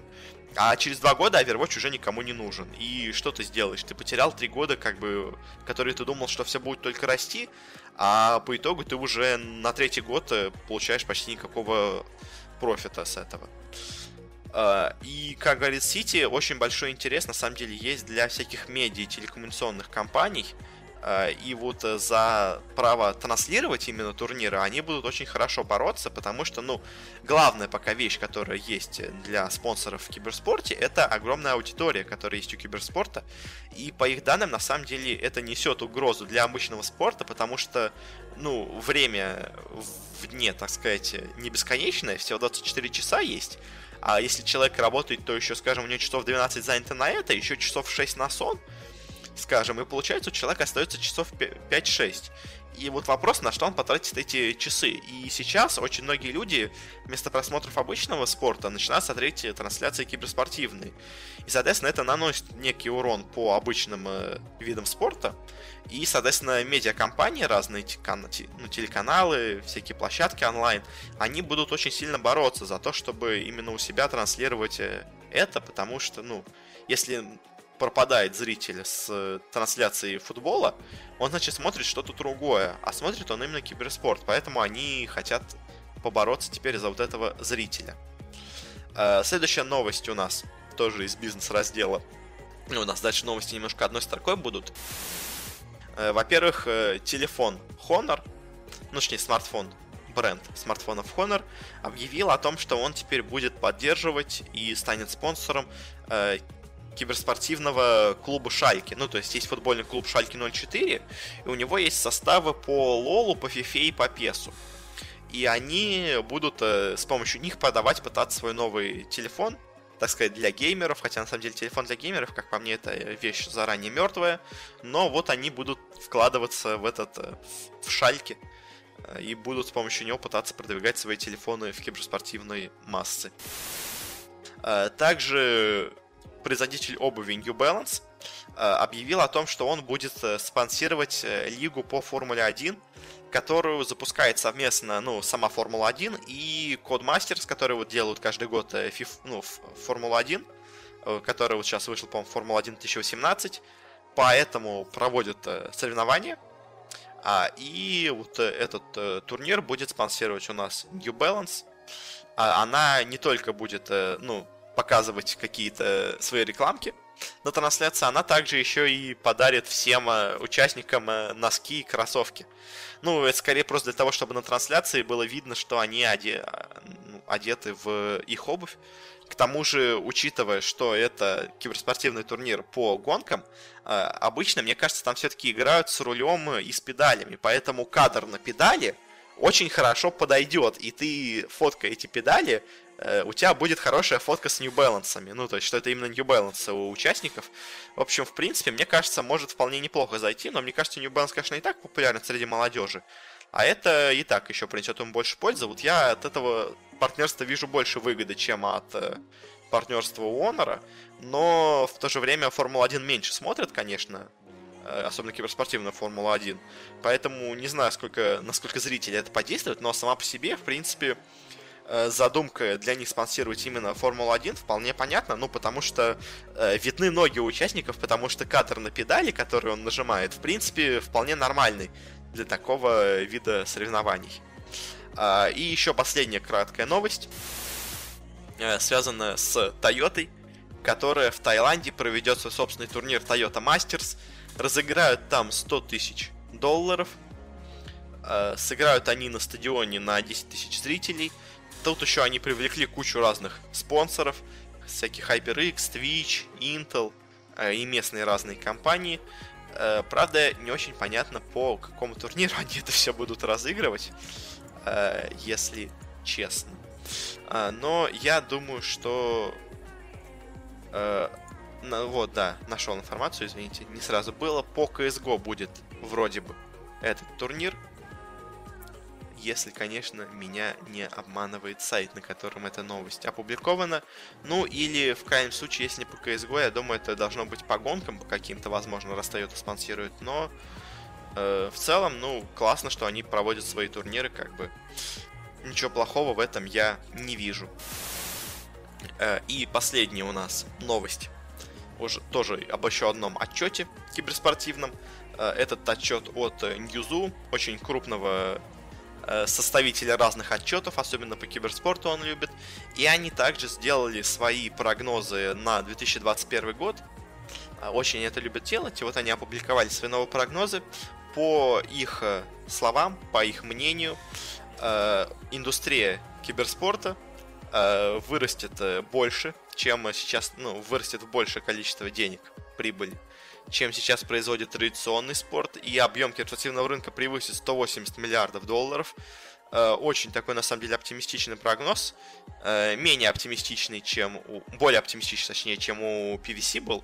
[SPEAKER 1] а через два года Overwatch уже никому не нужен. И что ты сделаешь? Ты потерял три года, как бы, которые ты думал, что все будет только расти, а по итогу ты уже на третий год э, получаешь почти никакого профита с этого. А, и, как говорит Сити, очень большой интерес на самом деле есть для всяких медиа и телекоммуникационных компаний, и вот э, за право транслировать именно турниры они будут очень хорошо бороться, потому что, ну, главная пока вещь, которая есть для спонсоров в киберспорте, это огромная аудитория, которая есть у киберспорта. И по их данным, на самом деле, это несет угрозу для обычного спорта, потому что, ну, время в дне, так сказать, не бесконечное, всего 24 часа есть. А если человек работает, то еще, скажем, у него часов 12 занято на это, еще часов 6 на сон – скажем, и получается у человека остается часов 5-6. И вот вопрос, на что он потратит эти часы. И сейчас очень многие люди вместо просмотров обычного спорта начинают смотреть трансляции киберспортивные. И, соответственно, это наносит некий урон по обычным э, видам спорта. И, соответственно, медиакомпании разные, ну, телеканалы, всякие площадки онлайн, они будут очень сильно бороться за то, чтобы именно у себя транслировать э, это, потому что, ну, если пропадает зритель с э, трансляции футбола, он, значит, смотрит что-то другое, а смотрит он именно киберспорт, поэтому они хотят побороться теперь за вот этого зрителя. Э, следующая новость у нас тоже из бизнес-раздела. У нас дальше новости немножко одной строкой будут. Э, во-первых, телефон Honor, ну, точнее, смартфон, бренд смартфонов Honor, объявил о том, что он теперь будет поддерживать и станет спонсором киберспортивного клуба Шальки. Ну, то есть есть футбольный клуб Шальки 04, и у него есть составы по Лолу, по Фифе и по Песу. И они будут э, с помощью них продавать, пытаться свой новый телефон, так сказать, для геймеров, хотя на самом деле телефон для геймеров, как по мне, это вещь заранее мертвая, но вот они будут вкладываться в этот, э, в шальки, э, и будут с помощью него пытаться продвигать свои телефоны в киберспортивной массы. Также производитель обуви New Balance э, объявил о том, что он будет э, спонсировать э, лигу по Формуле 1, которую запускает совместно, ну, сама Формула-1 и Codemasters, которые вот делают каждый год фиф, ну, Формула-1, который вот сейчас вышел, по-моему, Формула-1 2018, поэтому проводят соревнования, а, и вот этот турнир будет спонсировать у нас New Balance. А, она не только будет, ну, показывать какие-то свои рекламки, на трансляции, она также еще и подарит всем э, участникам э, носки и кроссовки. Ну, это скорее просто для того, чтобы на трансляции было видно, что они оде... Ну, одеты в их обувь. К тому же, учитывая, что это киберспортивный турнир по гонкам, обычно, мне кажется, там все-таки играют с рулем и с педалями. Поэтому кадр на педали очень хорошо подойдет. И ты, фоткая эти педали, Э, у тебя будет хорошая фотка с New Balance. Ну, то есть, что это именно New Balance у участников. В общем, в принципе, мне кажется, может вполне неплохо зайти, но мне кажется, New Balance, конечно, и так популярен среди молодежи. А это и так еще принесет ему больше пользы. Вот я от этого партнерства вижу больше выгоды, чем от э, партнерства у Honor. Но в то же время Формула-1 меньше смотрят, конечно, э, особенно киберспортивную Формулу-1. Поэтому не знаю, сколько, насколько зрители это подействует, но сама по себе, в принципе, Э, задумка для них спонсировать именно Формулу-1 вполне понятно, ну, потому что э, видны ноги у участников, потому что катер на педали, который он нажимает, в принципе, вполне нормальный для такого вида соревнований. Э, и еще последняя краткая новость, э, связанная с Тойотой, которая в Таиланде проведет свой собственный турнир Toyota Masters, разыграют там 100 тысяч долларов, э, сыграют они на стадионе на 10 тысяч зрителей – Тут еще они привлекли кучу разных спонсоров, всяких HyperX, Twitch, Intel э, и местные разные компании. Э, правда, не очень понятно, по какому турниру они это все будут разыгрывать, э, если честно. Но я думаю, что... Вот, да, нашел информацию, извините, не сразу было. По CSGO будет вроде бы этот турнир если, конечно, меня не обманывает сайт, на котором эта новость опубликована. Ну, или, в крайнем случае, если не по CSGO, я думаю, это должно быть по гонкам, по каким-то, возможно, Растойота спонсирует, но э, в целом, ну, классно, что они проводят свои турниры, как бы ничего плохого в этом я не вижу. Э, и последняя у нас новость, уже тоже об еще одном отчете киберспортивном. Э, этот отчет от Ньюзу, очень крупного составителя разных отчетов, особенно по киберспорту он любит. И они также сделали свои прогнозы на 2021 год. Э, очень это любят делать. И вот они опубликовали свои новые прогнозы. По их э, словам, по их мнению, индустрия киберспорта вырастет больше, чем сейчас, ну, вырастет в большее количество денег, прибыли чем сейчас производит традиционный спорт, и объем киберспортивного рынка превысит 180 миллиардов долларов. Э, очень такой, на самом деле, оптимистичный прогноз. Э, менее оптимистичный, чем у... Более оптимистичный, точнее, чем у PVC был.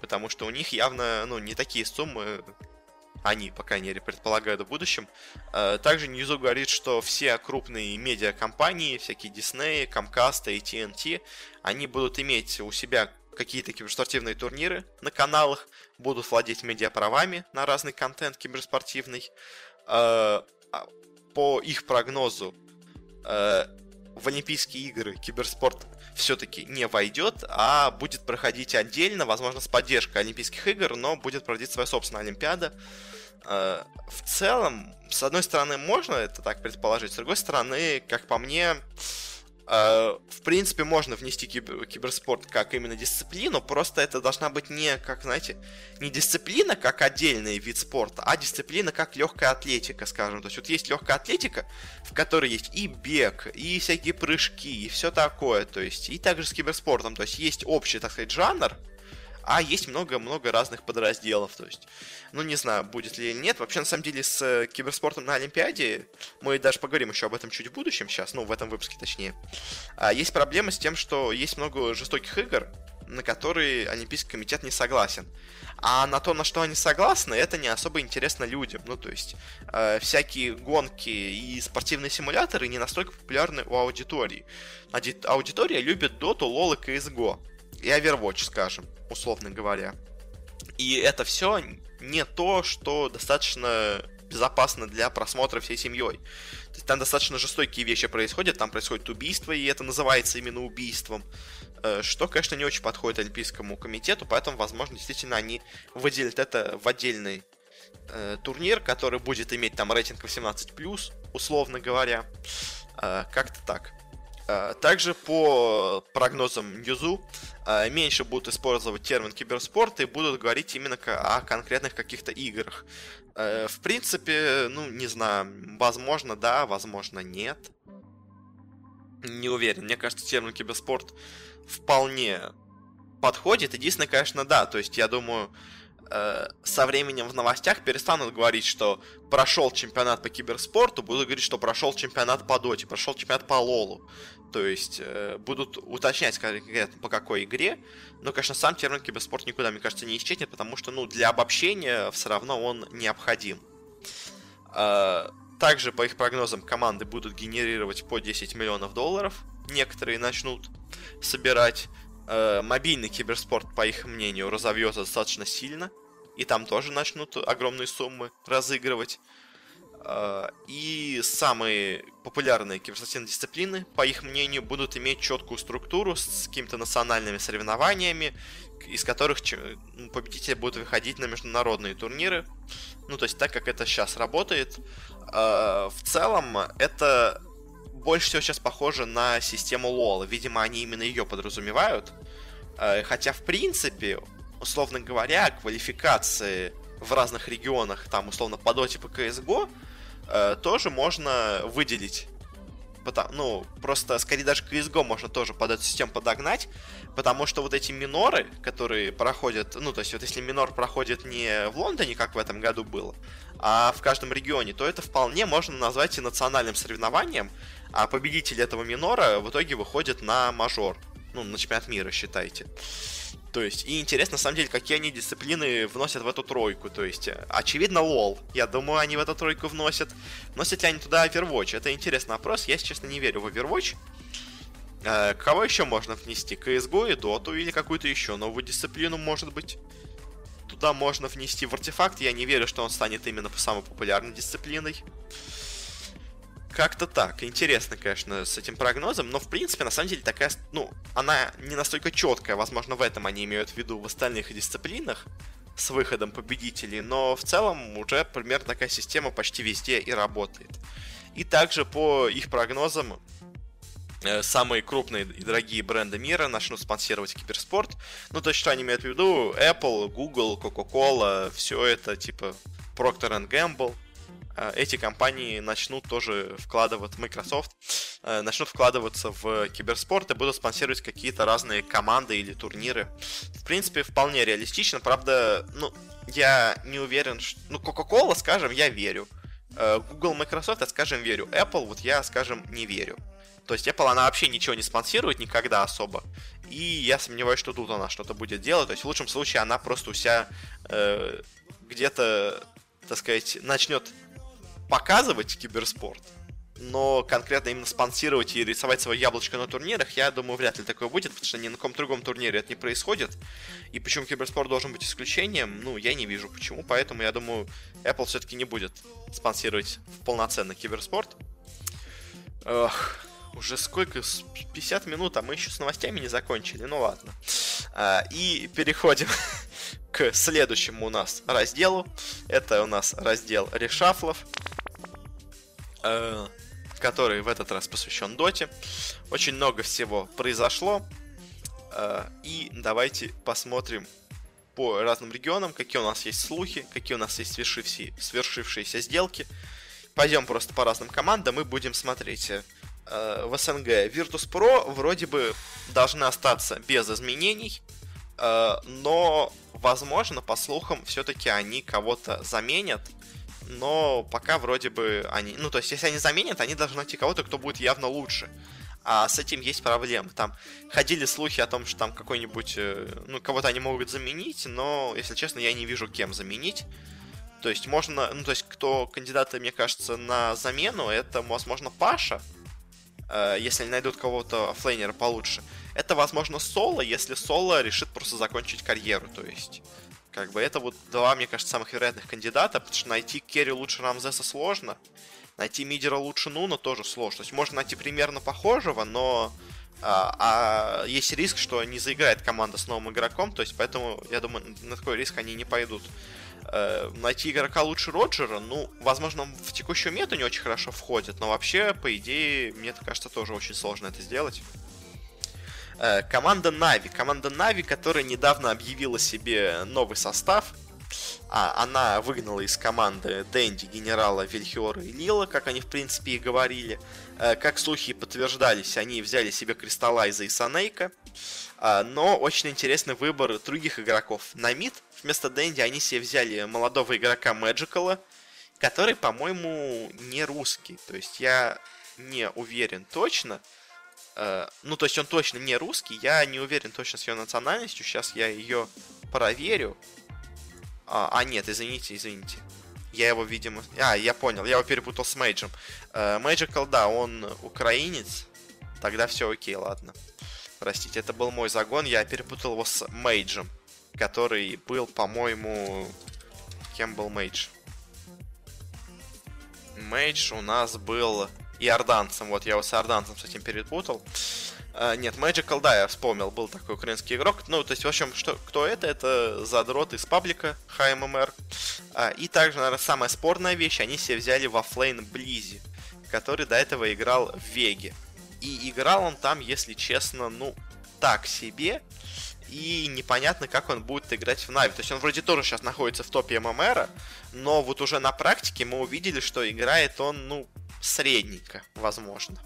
[SPEAKER 1] Потому что у них явно, ну, не такие суммы, они, по крайней мере, предполагают в будущем. Э, также Ньюзу говорит, что все крупные медиакомпании, всякие Disney, Comcast, AT&T, они будут иметь у себя какие-то киберспортивные турниры на каналах, будут владеть медиаправами на разный контент киберспортивный. Э, а, по их прогнозу, э, в Олимпийские игры киберспорт все-таки не войдет, а будет проходить отдельно, возможно, с поддержкой Олимпийских игр, но будет проводить своя собственная Олимпиада. Э, в целом, с одной стороны, можно это так предположить, с другой стороны, как по мне, в принципе, можно внести кибер, киберспорт как именно дисциплину, просто это должна быть не, как, знаете, не дисциплина как отдельный вид спорта, а дисциплина как легкая атлетика, скажем. То есть вот есть легкая атлетика, в которой есть и бег, и всякие прыжки, и все такое, то есть, и также с киберспортом, то есть есть общий, так сказать, жанр, а есть много-много разных подразделов, то есть, ну, не знаю, будет ли или нет. Вообще, на самом деле, с э, киберспортом на Олимпиаде, мы даже поговорим еще об этом чуть в будущем сейчас, ну, в этом выпуске точнее. А, есть проблема с тем, что есть много жестоких игр, на которые Олимпийский комитет не согласен. А на то, на что они согласны, это не особо интересно людям. Ну, то есть, э, всякие гонки и спортивные симуляторы не настолько популярны у аудитории. Аудитория любит Dota, LoL и CSGO и Overwatch, скажем, условно говоря. И это все не то, что достаточно безопасно для просмотра всей семьей. То есть там достаточно жестокие вещи происходят, там происходит убийство, и это называется именно убийством. Э, что, конечно, не очень подходит Олимпийскому комитету, поэтому, возможно, действительно они выделят это в отдельный э, турнир, который будет иметь там рейтинг 18+, условно говоря. Э, как-то так. Э, также по прогнозам Ньюзу меньше будут использовать термин киберспорт и будут говорить именно о конкретных каких-то играх. Э, в принципе, ну, не знаю, возможно, да, возможно, нет. Не уверен. Мне кажется, термин киберспорт вполне подходит. Единственное, конечно, да, то есть я думаю, э, со временем в новостях перестанут говорить, что прошел чемпионат по киберспорту, будут говорить, что прошел чемпионат по доте, прошел чемпионат по лолу. То есть э, будут уточнять конкретно по какой игре. Но, конечно, сам термин киберспорт никуда, мне кажется, не исчезнет, потому что, ну, для обобщения все равно он необходим. Э, также, по их прогнозам, команды будут генерировать по 10 миллионов долларов. Некоторые начнут собирать э, мобильный киберспорт, по их мнению, разовьется достаточно сильно, и там тоже начнут огромные суммы разыгрывать. Э, и самые популярные киберспортивные дисциплины, по их мнению, будут иметь четкую структуру с какими-то национальными соревнованиями, из которых победители будут выходить на международные турниры. Ну, то есть так, как это сейчас работает. Э, в целом, это больше всего сейчас похоже на систему LoL. Видимо, они именно ее подразумевают. Э, хотя, в принципе, условно говоря, квалификации в разных регионах, там, условно, по Dota, по CSGO, э, тоже можно выделить. Потому, ну, просто, скорее, даже CSGO можно тоже под эту систему подогнать, потому что вот эти миноры, которые проходят, ну, то есть вот если минор проходит не в Лондоне, как в этом году было, а в каждом регионе, то это вполне можно назвать и национальным соревнованием, а победитель этого минора в итоге выходит на мажор. Ну, на чемпионат мира, считайте. То есть, и интересно, на самом деле, какие они дисциплины вносят в эту тройку. То есть, очевидно, лол. Я думаю, они в эту тройку вносят. Вносят ли они туда Overwatch? Это интересный вопрос. Я, честно, не верю в Overwatch. Э, кого еще можно внести? CSGO и Dota или какую-то еще новую дисциплину, может быть? Туда можно внести в артефакт. Я не верю, что он станет именно самой популярной дисциплиной. Как-то так. Интересно, конечно, с этим прогнозом, но в принципе, на самом деле, такая, ну, она не настолько четкая, возможно, в этом они имеют в виду в остальных дисциплинах с выходом победителей, но в целом уже примерно такая система почти везде и работает. И также по их прогнозам э, самые крупные и дорогие бренды мира начнут спонсировать киберспорт. Ну, то есть, что они имеют в виду? Apple, Google, Coca-Cola, все это, типа Procter Gamble. Э, эти компании начнут тоже вкладывать, Microsoft, э, начнут вкладываться в киберспорт и будут спонсировать какие-то разные команды или турниры. В принципе, вполне реалистично, правда, ну, я не уверен, что... Ну, Coca-Cola, скажем, я верю. Э, Google, Microsoft, я, скажем, верю. Apple, вот я, скажем, не верю. То есть Apple, она вообще ничего не спонсирует никогда особо. И я сомневаюсь, что тут она что-то будет делать. То есть в лучшем случае она просто у себя э, где-то, так сказать, начнет показывать киберспорт, но конкретно именно спонсировать и рисовать свое яблочко на турнирах, я думаю, вряд ли такое будет, потому что ни на каком другом турнире это не происходит. И почему киберспорт должен быть исключением, ну, я не вижу почему, поэтому я думаю, Apple все-таки не будет спонсировать полноценный киберспорт. Эх, уже сколько? 50 минут, а мы еще с новостями не закончили. Ну ладно. А, и переходим к следующему у нас разделу. Это у нас раздел решафлов, э, который в этот раз посвящен доте. Очень много всего произошло. Э, и давайте посмотрим по разным регионам, какие у нас есть слухи, какие у нас есть свершившиеся, сделки. Пойдем просто по разным командам и будем смотреть. Э, в СНГ Virtus.pro вроде бы должны остаться без изменений, э, но возможно, по слухам, все-таки они кого-то заменят. Но пока вроде бы они... Ну, то есть, если они заменят, они должны найти кого-то, кто будет явно лучше. А с этим есть проблемы. Там ходили слухи о том, что там какой-нибудь... Э, ну, кого-то они могут заменить, но, если честно, я не вижу, кем заменить. То есть, можно... Ну, то есть, кто кандидаты, мне кажется, на замену, это, возможно, Паша. Э, если они найдут кого-то флейнера получше. Это, возможно, Соло, если Соло решит просто закончить карьеру, то есть... Как бы это вот два, мне кажется, самых вероятных кандидата, потому что найти керри лучше Рамзеса сложно, найти мидера лучше Нуна тоже сложно. То есть можно найти примерно похожего, но а, а есть риск, что не заиграет команда с новым игроком, то есть поэтому, я думаю, на такой риск они не пойдут. Э, найти игрока лучше Роджера, ну, возможно, в текущую мету не очень хорошо входит, но вообще, по идее, мне кажется, тоже очень сложно это сделать. Э, команда Нави. Команда Нави, которая недавно объявила себе новый состав. А, она выгнала из команды Дэнди, генерала Вильхиора и Лила, как они в принципе и говорили. Э, как слухи подтверждались, они взяли себе Кристаллайза и Санейка. Э, но очень интересный выбор других игроков. На мид вместо Дэнди они себе взяли молодого игрока Мэджикала, который, по-моему, не русский. То есть я не уверен точно. Э, ну, то есть он точно не русский. Я не уверен точно с ее национальностью. Сейчас я ее проверю. А, а, нет, извините, извините. Я его, видимо... А, я понял, я его перепутал с Мейджем. Мэджикал, да, он украинец. Тогда все окей, ладно. Простите, это был мой загон. Я перепутал его с Мейджем. Который был, по-моему... Кем был Мейдж? Мейдж у нас был иорданцем. Вот я его с иорданцем с этим перепутал. Uh, нет, Magical, да, я вспомнил, был такой украинский игрок. Ну, то есть, в общем, что, кто это? Это задрот из паблика HMMR. Uh, и также, наверное, самая спорная вещь, они себе взяли во Флейн Близи, который до этого играл в Веге. И играл он там, если честно, ну, так себе. И непонятно, как он будет играть в Нави. То есть он вроде тоже сейчас находится в топе ММР, но вот уже на практике мы увидели, что играет он, ну, средненько, возможно.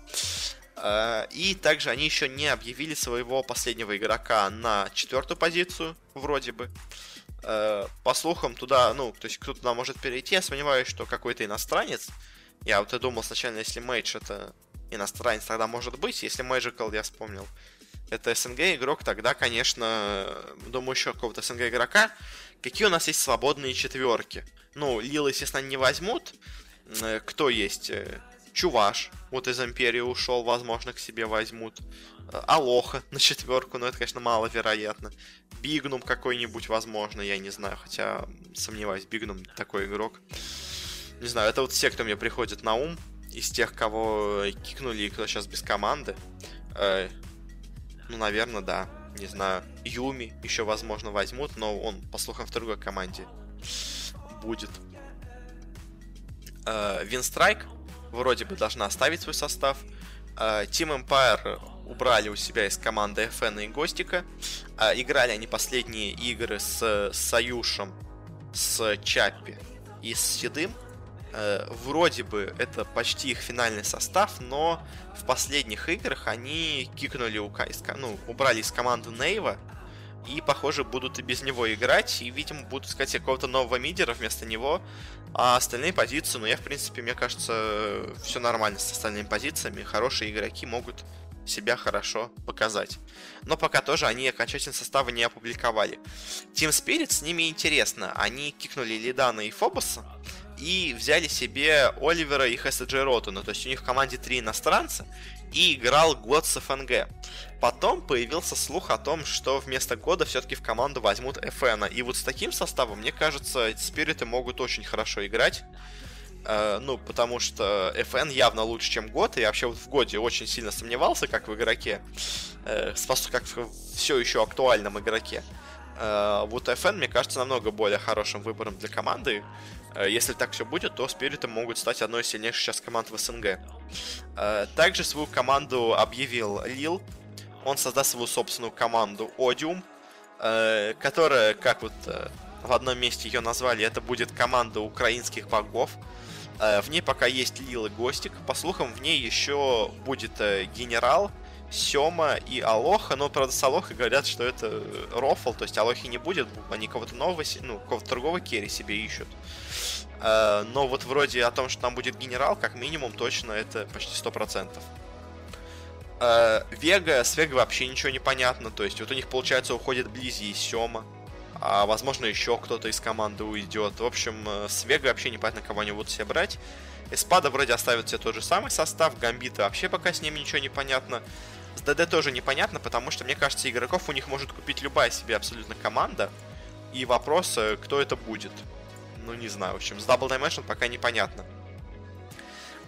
[SPEAKER 1] Э, и также они еще не объявили своего последнего игрока на четвертую позицию, вроде бы. Э, по слухам, туда, ну, то есть кто туда может перейти, я сомневаюсь, что какой-то иностранец. Я вот и думал сначала, если Мейдж это иностранец, тогда может быть. Если Magical, я вспомнил, это СНГ игрок, тогда, конечно, думаю, еще какого-то СНГ игрока. Какие у нас есть свободные четверки? Ну, Лил, естественно, не возьмут. Э, кто есть? Чуваш, вот из Империи ушел, возможно, к себе возьмут. Э, Алоха на четверку, но это, конечно, маловероятно. Bignum какой-нибудь, возможно, я не знаю, хотя сомневаюсь, Bignum такой игрок. Не знаю, это вот все, кто мне приходит на ум, из тех, кого кикнули и кто сейчас без команды. Э, ну, наверное, да. Не знаю. Юми еще, возможно, возьмут, но он, по слухам, в другой команде будет. Э, Winstrike вроде бы должна оставить свой состав. Э, Team Empire убрали у себя из команды FN и Гостика. Uh, играли они последние игры с, с Саюшем, с Чаппи и с Седым. Uh, вроде бы это почти их финальный состав, но в последних играх они кикнули у ну, убрали из команды Нейва и, похоже, будут и без него играть, и, видимо, будут искать какого-то нового мидера вместо него, а остальные позиции, ну, я, в принципе, мне кажется, все нормально с остальными позициями, хорошие игроки могут себя хорошо показать. Но пока тоже они окончательно составы не опубликовали. Team Spirit с ними интересно. Они кикнули Лидана и Фобоса и взяли себе Оливера и Хесседжи Ротуна. То есть у них в команде три иностранца, и играл год с ФНГ. Потом появился слух о том, что вместо года все-таки в команду возьмут FN. И вот с таким составом, мне кажется, спириты могут очень хорошо играть. Uh, ну, потому что FN явно лучше, чем год, и вообще вот в годе очень сильно сомневался, как в игроке, uh, как в все еще актуальном игроке. Uh, вот FN, мне кажется, намного более хорошим выбором для команды. Э, если так все будет, то Спириты могут стать одной из сильнейших сейчас команд в СНГ. Э, также свою команду объявил Лил. Он создаст свою собственную команду Odium, э, которая, как вот в одном месте ее назвали, это будет команда украинских богов. В ней пока есть Лил и Гостик. По слухам, в ней еще будет генерал, Сема и Алоха, но, правда, с Алохой говорят, что это рофл, то есть Алохи не будет, они кого-то нового, ну, кого-то другого керри себе ищут. Но вот вроде о том, что там будет генерал, как минимум, точно это почти 100%. Uh, Вега, с Вега вообще ничего не понятно, то есть вот у них, получается, уходит Близи и Сема, а возможно еще кто-то из команды уйдет. В общем, э, с Вега вообще непонятно, кого они будут себе брать. Эспада вроде оставит себе тот же самый состав, Гамбита вообще пока с ним ничего не понятно. С ДД тоже непонятно, потому что, мне кажется, игроков у них может купить любая себе абсолютно команда. И вопрос, э, кто это будет. Ну, не знаю, в общем, с Double Dimension пока непонятно.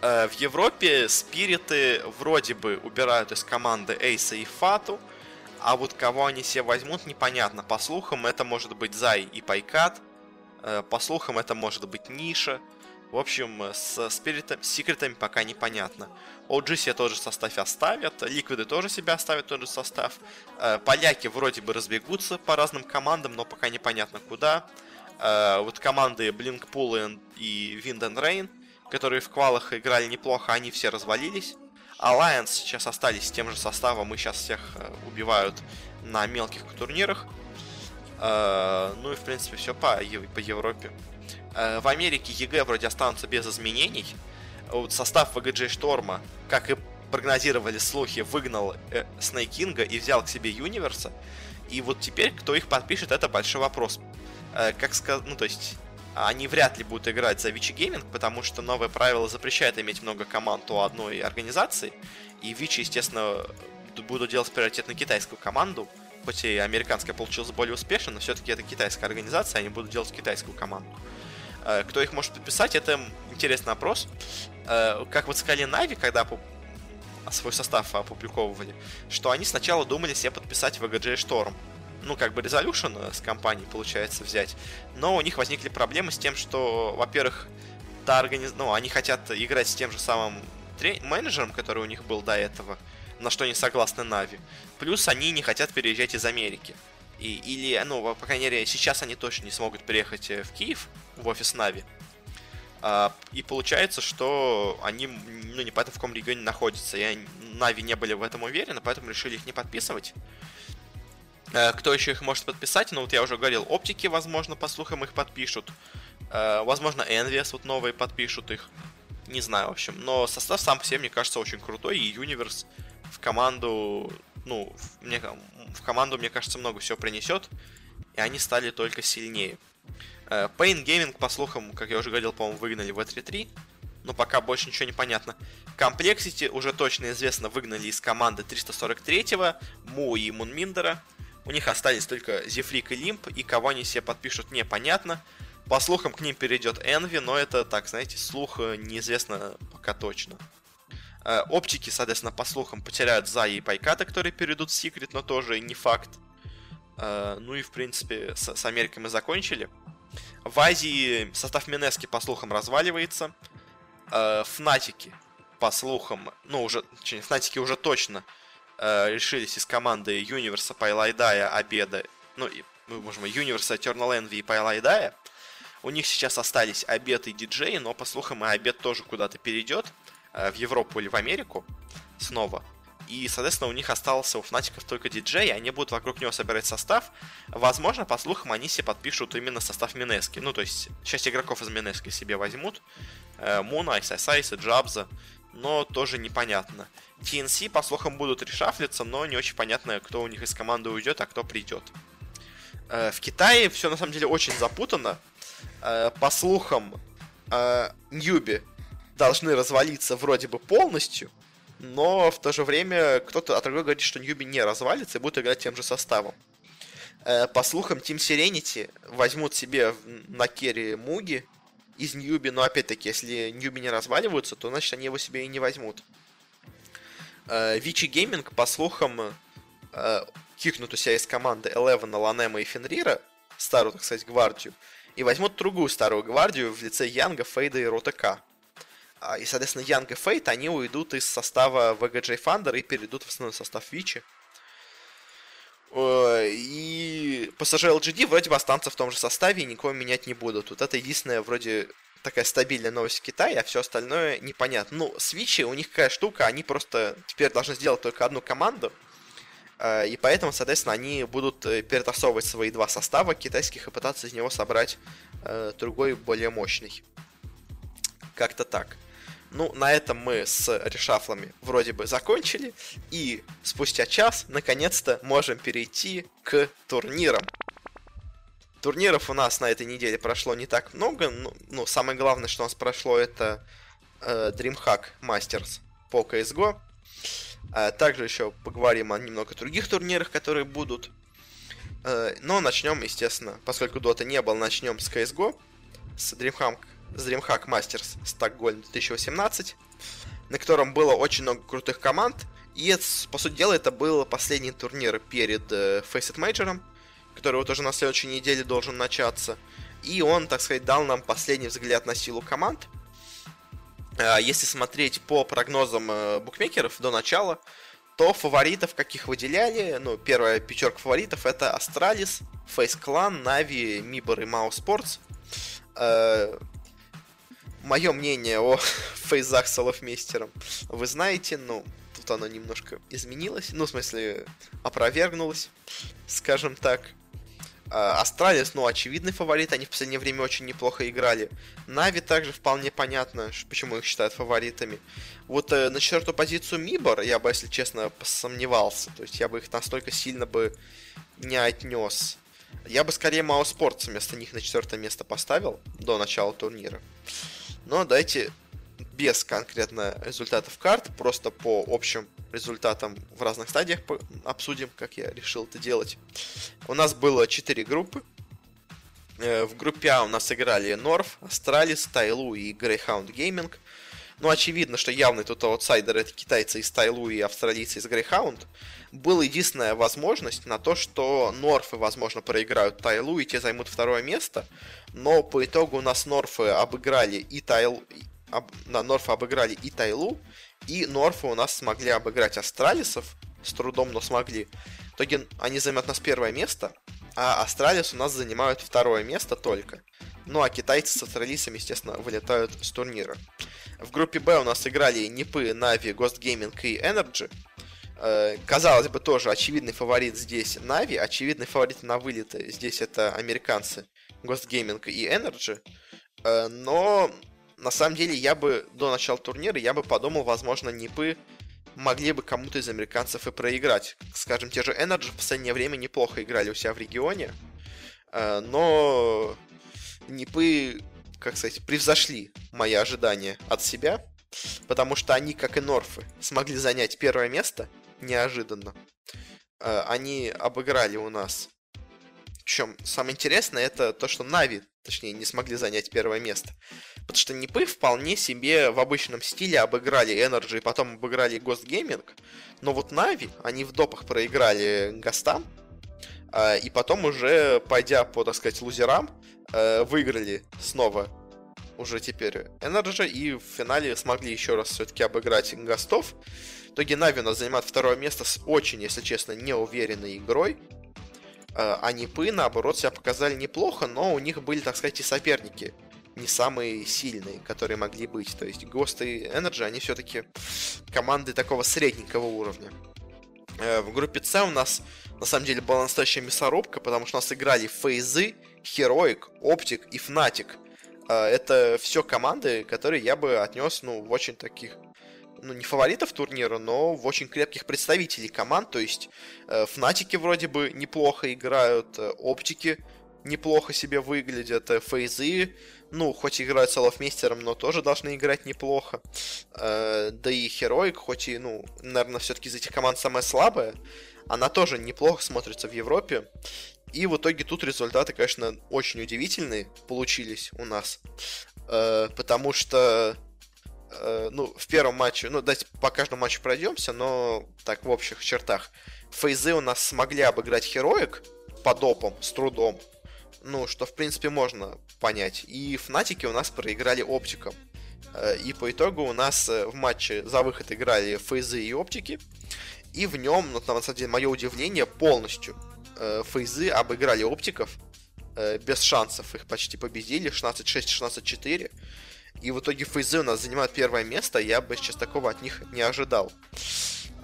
[SPEAKER 1] Э, в Европе спириты вроде бы убирают из команды Эйса и Фату, а вот кого они себе возьмут, непонятно. По слухам, это может быть Зай и Пайкат, э, по слухам, это может быть Ниша, В общем, с спиритом, секретами пока непонятно. OG себе тот же состав оставят, Ликвиды тоже себя оставят тот же состав. Э, поляки вроде бы разбегутся по разным командам, но пока непонятно куда. Вот команды Blinkpool и Wind and Rain, которые в квалах играли неплохо, они все развалились. Alliance сейчас остались с тем же составом, и сейчас всех э, убивают на мелких турнирах. Ну и, в принципе, все по, по Европе. Э, в Америке EG вроде останутся без изменений. Вот состав VGJ Storm'а, как и прогнозировали слухи, выгнал э, Снейкинга и взял к себе Юниверса. И вот теперь, кто их подпишет, это большой вопрос. Э, как сказать, ну то есть, они вряд ли будут играть за Vici Gaming, потому что новое правило запрещает иметь много команд у одной организации. И Вичи, естественно, будут делать приоритет на китайскую команду. Хоть и американская получилась более успешно, но все-таки это китайская организация, они будут делать китайскую команду. Э, кто их может подписать, это интересный опрос. Э, как вот сказали Нави, когда свой состав опубликовывали, что они сначала думали себе подписать VGJ Storm. Ну, как бы Resolution с компанией, получается, взять. Но у них возникли проблемы с тем, что, во-первых, та организ... ну, они хотят играть с тем же самым трен... менеджером, который у них был до этого, на что не согласны Нави. Плюс они не хотят переезжать из Америки. И, или, ну, по крайней мере, сейчас они точно не смогут приехать э, в Киев, в офис Нави. А, и получается, что они, ну, не понятно в каком регионе находятся. И Нави не были в этом уверены, поэтому решили их не подписывать. А, кто еще их может подписать? Ну, вот я уже говорил, оптики, возможно, по слухам их подпишут. А, возможно, Envious вот новые подпишут их. Не знаю, в общем. Но состав сам по себе, мне кажется, очень крутой. И Universe в команду, ну, мне, в команду, мне кажется, много всего принесет, и они стали только сильнее. Э, Pain Gaming, по слухам, как я уже говорил, по-моему, выгнали в E3-3, но пока больше ничего не понятно. Complexity уже точно известно выгнали из команды 343-го, Му и Мунминдера. У них остались только Зефрик и Лимп, и кого они себе подпишут, непонятно. По слухам, к ним перейдет Энви, но это, так, знаете, слух э, неизвестно пока точно. Э, оптики, соответственно, по слухам, потеряют Зая и Пайката, которые перейдут в Секрет, но тоже не факт. Э, ну и, в принципе, с, с Америкой мы закончили. В Азии состав Минески, по слухам, разваливается. Э, Фнатики, по слухам, ну, уже, точнее, Фнатики уже точно лишились из команды Юниверса, Пайлайдая, Обеда, ну, и, боже мой, Юниверса, Eternal Envy и Пайлайдая. У них сейчас остались Обед и Диджей, но, по слухам, и Обед тоже куда-то перейдет. Э, в Европу или в Америку снова. И, соответственно, у них остался у Фнатиков только диджей, они будут вокруг него собирать состав. Возможно, по слухам, они себе подпишут именно состав Минески. Ну, то есть, часть игроков из Минески себе возьмут. Э, Муна, Айсайсайса, Джабза. Но тоже непонятно. TNC, по слухам, будут решафлиться, но не очень понятно, кто у них из команды уйдет, а кто придет. Э, в Китае все на самом деле очень запутано. По слухам, Ньюби должны развалиться вроде бы полностью, но в то же время кто-то, а другой говорит, что Ньюби не развалится и будет играть тем же составом. Э, по слухам, Team Serenity возьмут себе на керри Муги из Newbee, но опять-таки, если Newbee не разваливаются, то значит они его себе и не возьмут. Vici э, Gaming, по слухам, э, кикнут у себя из команды Элевена, Ланема и Фенрира, старую, так сказать, гвардию, и возьмут другую старую гвардию в лице Янга, Фейта и Ротека. А, и, соответственно, Янг и Фейт, они уйдут из состава VGJ Thunder и перейдут в основной состав Vici. И PSG LGD вроде бы останутся в том же составе и никого менять не будут. Вот это единственная вроде такая стабильная новость в Китае, а все остальное непонятно. Ну, свичи, у них какая штука, они просто теперь должны сделать только одну команду, а, и поэтому, соответственно, они будут э, перетасовывать свои два состава китайских и пытаться из него собрать э, другой, более мощный. Как-то так. Ну, на этом мы с решафлами вроде бы закончили. И спустя час, наконец-то, можем перейти к турнирам. Турниров у нас на этой неделе прошло не так много. Ну, ну самое главное, что у нас прошло, это э, DreamHack Masters по CSGO. А также еще поговорим о немного других турнирах, которые будут. Э, но начнем, естественно, поскольку Dota не был, начнем с CSGO, с DreamHack с DreamHack Masters Стокгольм 2018, на котором было очень много крутых команд. И, по сути дела, это был последний турнир перед э, Faceit Major, который вот уже на следующей неделе должен начаться. И он, так сказать, дал нам последний взгляд на силу команд. А, если смотреть по прогнозам э, букмекеров до начала, то фаворитов, каких выделяли, ну, первая пятерка фаворитов это Astralis, FaZe Clan, Na'Vi, MIBR и mousesports. Мое мнение о фейзах с Олафмейстером вы знаете, ну, тут оно немножко изменилось, ну, в смысле, опровергнулось, скажем так. А, Astralis, ну, очевидный фаворит, они в последнее время очень неплохо играли. Na'Vi также вполне понятно, почему их считают фаворитами. Вот э, на четвертую позицию MIBR я бы, если честно, посомневался. То есть я бы их настолько сильно бы не отнес. Я бы скорее mousesports вместо них на четвертое место поставил до начала турнира. Но давайте без конкретно результатов карт, просто по общим результатам в разных стадиях обсудим, как я решил это делать. У нас было 4 группы. Э, в группе А у нас играли North, Astralis, Tyloo и Greyhound Gaming. Ну, очевидно, что явный тут аутсайдер это китайцы из Tyloo и австралийцы из Greyhound. Была единственная возможность на то, что Норфы, возможно, проиграют Tyloo и те займут второе место. Но по итогу у нас Норфы обыграли и Tyloo, об, на Норфы обыграли и Tyloo, и Норфы у нас смогли обыграть Астралисов, с трудом, но смогли. В итоге они займут у нас первое место, а Astralis у нас занимают второе место только. Ну а китайцы с австралийцами, естественно, вылетают с турнира. В группе Б у нас играли Нипы, Na'Vi, Ghost Gaming и NRG. Э, казалось бы, тоже очевидный фаворит здесь Na'Vi, очевидный фаворит на вылеты здесь это американцы Ghost Gaming и NRG. Э, но на самом деле я бы до начала турнира я бы подумал, возможно, Нипы могли бы кому-то из американцев и проиграть. Скажем, те же Energy в последнее время неплохо играли у себя в регионе, э, но Нипы, как сказать, превзошли мои ожидания от себя, потому что они, как и Норфы, смогли занять первое место неожиданно. Э, они обыграли у нас причем самое интересное это то, что Нави, точнее, не смогли занять первое место. Потому что Нипы вполне себе в обычном стиле обыграли Energy потом обыграли Ghost Gaming. Но вот Нави, они в допах проиграли Гастам. А, и потом уже, пойдя по, так сказать, лузерам, э, выиграли снова уже теперь Energy и в финале смогли еще раз все-таки обыграть Гастов. В итоге Нави у нас занимает второе место с очень, если честно, неуверенной игрой. Э, а Нипы, наоборот, себя показали неплохо, но у них были, так сказать, и соперники не самые сильные, которые могли быть. То есть Ghost и Energy, они все-таки команды такого средненького уровня. Э, в группе С у нас, на самом деле, была настоящая мясорубка, потому что у нас играли Фейзы, Heroic, Optic и Fnatic. Э, это все команды, которые я бы отнес, ну, в очень таких ну, не фаворитов турнира, но в очень крепких представителей команд. То есть э, Фнатики вроде бы неплохо играют, э, Оптики неплохо себе выглядят, э, Фейзы, ну, хоть играют с Олафмейстером, но тоже должны играть неплохо. Э, да и Хероик, хоть и, ну, наверное, все-таки из этих команд самая слабая, она тоже неплохо смотрится в Европе. И в итоге тут результаты, конечно, очень удивительные получились у нас. Э, потому что Э, ну, в первом матче, ну, давайте по каждому матчу пройдемся, но так в общих чертах. Фейзы у нас смогли обыграть Хероик по допам с трудом. Ну, что, в принципе, можно понять. И Фнатики у нас проиграли Оптиком. Э, и по итогу у нас э, в матче за выход играли Фейзы и Оптики. И в нем, ну, на самом деле, мое удивление, полностью Фейзы обыграли Оптиков. Без шансов их почти победили. 16-6, 16-4. И в итоге фейзы у нас занимают первое место, я бы сейчас такого от них не ожидал.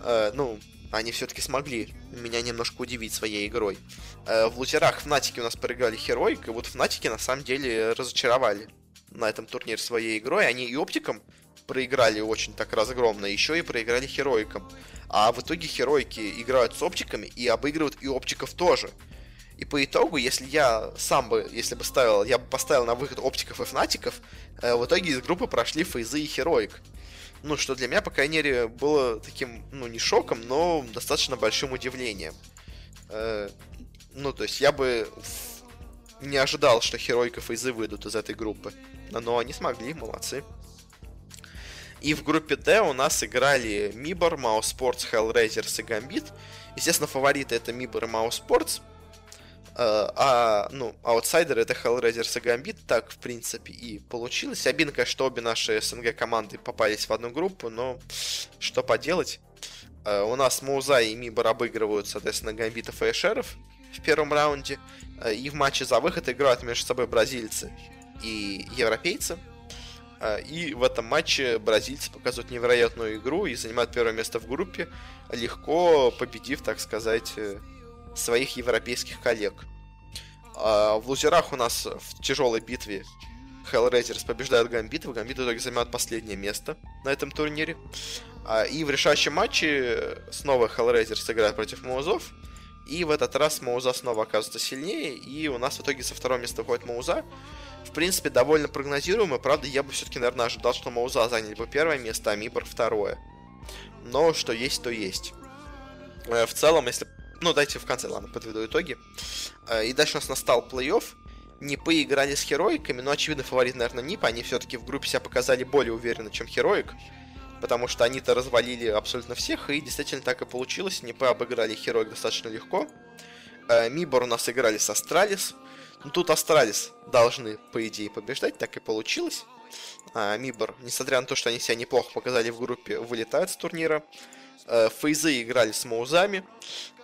[SPEAKER 1] Э, ну, они все-таки смогли меня немножко удивить своей игрой. Э, в Фнатики у нас проиграли Heroic, и вот Фнатики на самом деле разочаровали на этом турнире своей игрой. Они и Оптикам проиграли очень так разгромно, еще и проиграли Хероикам. А в итоге Хероики играют с Оптиками и обыгрывают и Оптиков тоже. И по итогу, если я сам бы, если бы ставил, я бы поставил на выход оптиков и фнатиков, э, в итоге из группы прошли фейзы и Heroic. Ну, что для меня, по крайней мере, было таким, ну, не шоком, но достаточно большим удивлением. Э, ну, то есть я бы не ожидал, что Херойка и Фейзы выйдут из этой группы. Но они смогли, молодцы. И в группе D у нас играли Мибор, Маус Sports, Hellraisers и Gambit. Естественно, фавориты это Мибор и Маус Sports. а, ну, аутсайдеры это Hellraisers и Gambit, так, в принципе, и получилось. Обидно, что обе наши СНГ команды попались в одну группу, но что поделать. А, у нас Мауза и Мибор обыгрывают, соответственно, Гамбитов и Эшеров в первом раунде. А, и в матче за выход играют между собой бразильцы и европейцы. И в этом матче бразильцы показывают невероятную игру и занимают первое место в группе, легко победив, так сказать, э, своих европейских коллег. А в лузерах у нас в тяжелой битве Hellraisers побеждают Гамбитов. Гамбит в итоге занимает последнее место на этом турнире. А, и в решающем матче снова Hellraisers играет против Маузов. И в этот раз Мауза снова оказывается сильнее. И у нас в итоге со второго места выходит Мауза. В принципе, довольно прогнозируемо. Правда, я бы все-таки, наверное, ожидал, что Мауза заняли бы первое место, а Мибор второе. Но что есть, то есть. Э, в целом, если ну, дайте в конце, ладно, подведу итоги. Э, и дальше у нас настал плей-офф. Нипы играли с Хероиками, но очевидно фаворит, наверное, NiP. Они все-таки в группе себя показали более уверенно, чем Heroic. Потому что они-то развалили абсолютно всех, и действительно так и получилось. Нипы обыграли Heroic достаточно легко. Э, MIBR у нас играли с Astralis. Ну, тут Astralis должны, по идее, побеждать, так и получилось. А, MIBR, несмотря на то, что они себя неплохо показали в группе, вылетают с турнира. Э, Фейзы играли с Маузами.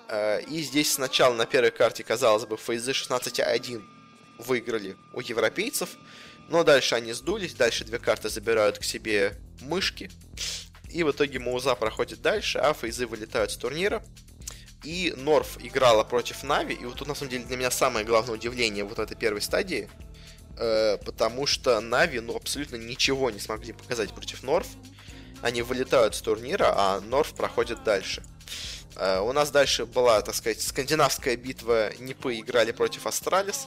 [SPEAKER 1] Э, и здесь сначала на первой карте, казалось бы, фейзы 16-1 выиграли у европейцев. Но дальше они сдулись, дальше две карты забирают к себе мышки. И в итоге Мауза проходит дальше, а фейзы вылетают с турнира. И Норф играла против Нави. И вот тут на самом деле для меня самое главное удивление вот этой первой стадии. Э, потому что Нави ну абсолютно ничего не смогли показать против Норф. Они вылетают с турнира, а North проходит дальше. Э, у нас дальше была, так сказать, скандинавская битва. Нипы играли против Astralis.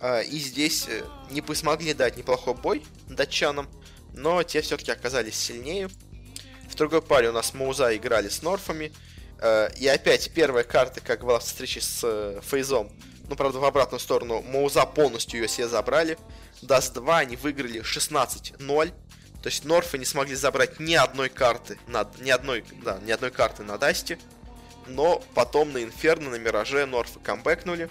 [SPEAKER 1] Э, и здесь э, Нипы смогли дать неплохой бой датчанам, но те все-таки оказались сильнее. В другой паре у нас Маузы играли с Норфами. И опять первая карта, как была в встрече с Фейзами, ну, правда, в обратную сторону, Маузы полностью ее себе забрали. Даст 2 они выиграли 16-0. То есть Норфы не смогли забрать ни одной карты, на, ни, одной, да, ни одной карты на Дасте. Но потом на Инферно, на Мираже Норфы камбэкнули.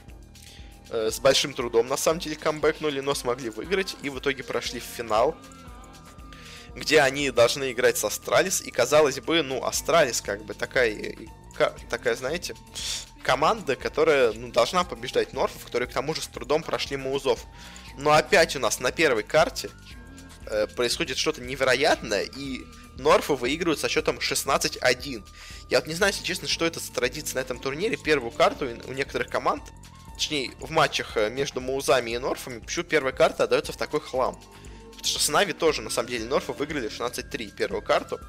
[SPEAKER 1] Э, с большим трудом, на самом деле, камбэкнули, но смогли выиграть. И в итоге прошли в финал. Где они должны играть с Астралис. И казалось бы, ну, Astralis как бы такая, такая знаете, команда, которая ну, должна побеждать Норфов, которые к тому же с трудом прошли Маузов. Но опять у нас на первой карте Э, происходит что-то невероятное, и Норфы выигрывают со счетом 16-1. Я вот не знаю, если честно, что это за традиция на этом турнире. Первую карту у некоторых команд, точнее, в матчах э, между Маузами и Норфами, почему первая карта отдается в такой хлам. Потому что с Нави тоже, на самом деле, Норфы выиграли 16-3 первую карту.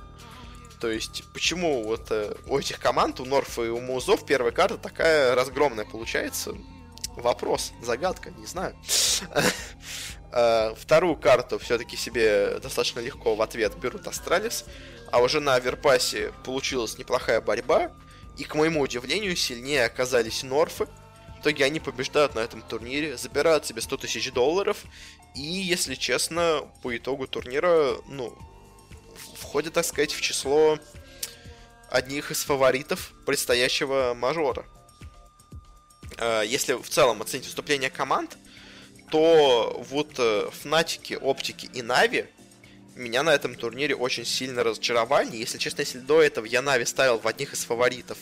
[SPEAKER 1] То есть, почему вот э, у этих команд, у Норфа и у Маузов первая карта такая разгромная получается? Вопрос, загадка, не знаю. Э, вторую карту все-таки себе достаточно легко в ответ берут Астралис. А уже на Overpass'е получилась неплохая борьба. И, к моему удивлению, сильнее оказались North'ы. В итоге они побеждают на этом турнире, забирают себе 100 тысяч долларов. И, если честно, по итогу турнира, ну, входят, так сказать, в число одних из фаворитов предстоящего мажора. Э, если в целом оценить выступление команд, то вот э, Фнатики, Оптики и Нави меня на этом турнире очень сильно разочаровали. Если честно, если до этого я Нави ставил в одних из фаворитов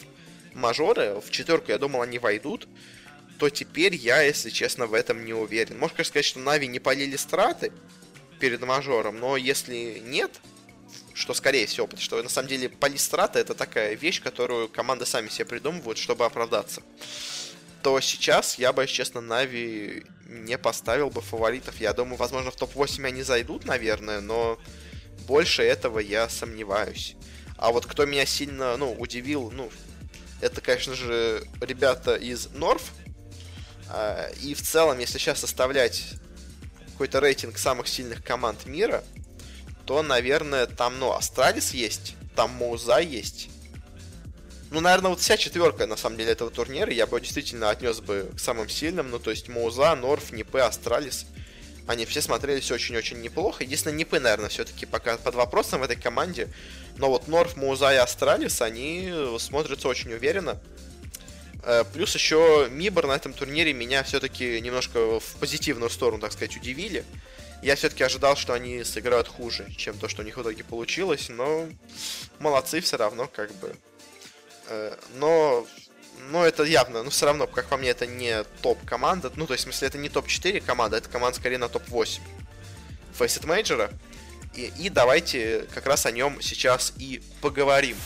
[SPEAKER 1] мажоры, в четверку я думал они войдут, то теперь я, если честно, в этом не уверен. Можно, конечно, сказать, что Нави не полили страты перед мажором, но если нет, что скорее всего, потому что на самом деле полить страты это такая вещь, которую команды сами себе придумывают, чтобы оправдаться то сейчас я бы, честно, Нави не поставил бы фаворитов. Я думаю, возможно, в топ-8 они зайдут, наверное, но больше этого я сомневаюсь. А вот кто меня сильно, ну, удивил, ну, это, конечно же, ребята из North. А, и в целом, если сейчас составлять какой-то рейтинг самых сильных команд мира, то, наверное, там, ну, Астралис есть, там Моуза есть, ну, наверное, вот вся четверка, на самом деле, этого турнира я бы действительно отнес бы к самым сильным. Ну, то есть Моуза, North, Нипы, Астралис. Они все смотрелись очень-очень неплохо. Единственное, Нипы, наверное, все-таки пока под вопросом в этой команде. Но вот North, Моуза и Астралис, они смотрятся очень уверенно. Э, плюс еще MIBR на этом турнире меня все-таки немножко в позитивную сторону, так сказать, удивили. Я все-таки ожидал, что они сыграют хуже, чем то, что у них в итоге получилось, но молодцы все равно, как бы. Э, но, но это явно, ну все равно, как по мне, это не топ-команда. Ну, то есть, в смысле, это не топ-4 команда, это команда скорее на топ-8 Facet Major. И, и давайте как раз о нем сейчас и поговорим.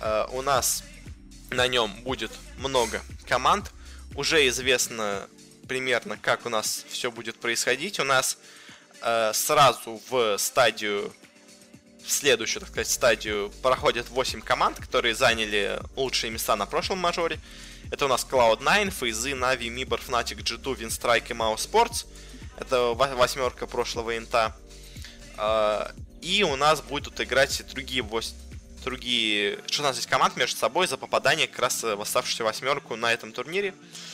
[SPEAKER 1] Uh, у нас на нем будет много команд. Уже известно примерно, как у нас все будет происходить. У нас uh, сразу в стадию, в следующую, так сказать, стадию проходят 8 команд, которые заняли лучшие места на прошлом мажоре. Это у нас Cloud9, FaZe, Navi, Mibor, Fnatic, G2, Winstrike и Mao Sports. Это восьмерка прошлого инта. А, и у нас будут играть другие, другие 16 команд между собой за попадание как раз в оставшуюся восьмерку на этом турнире. А,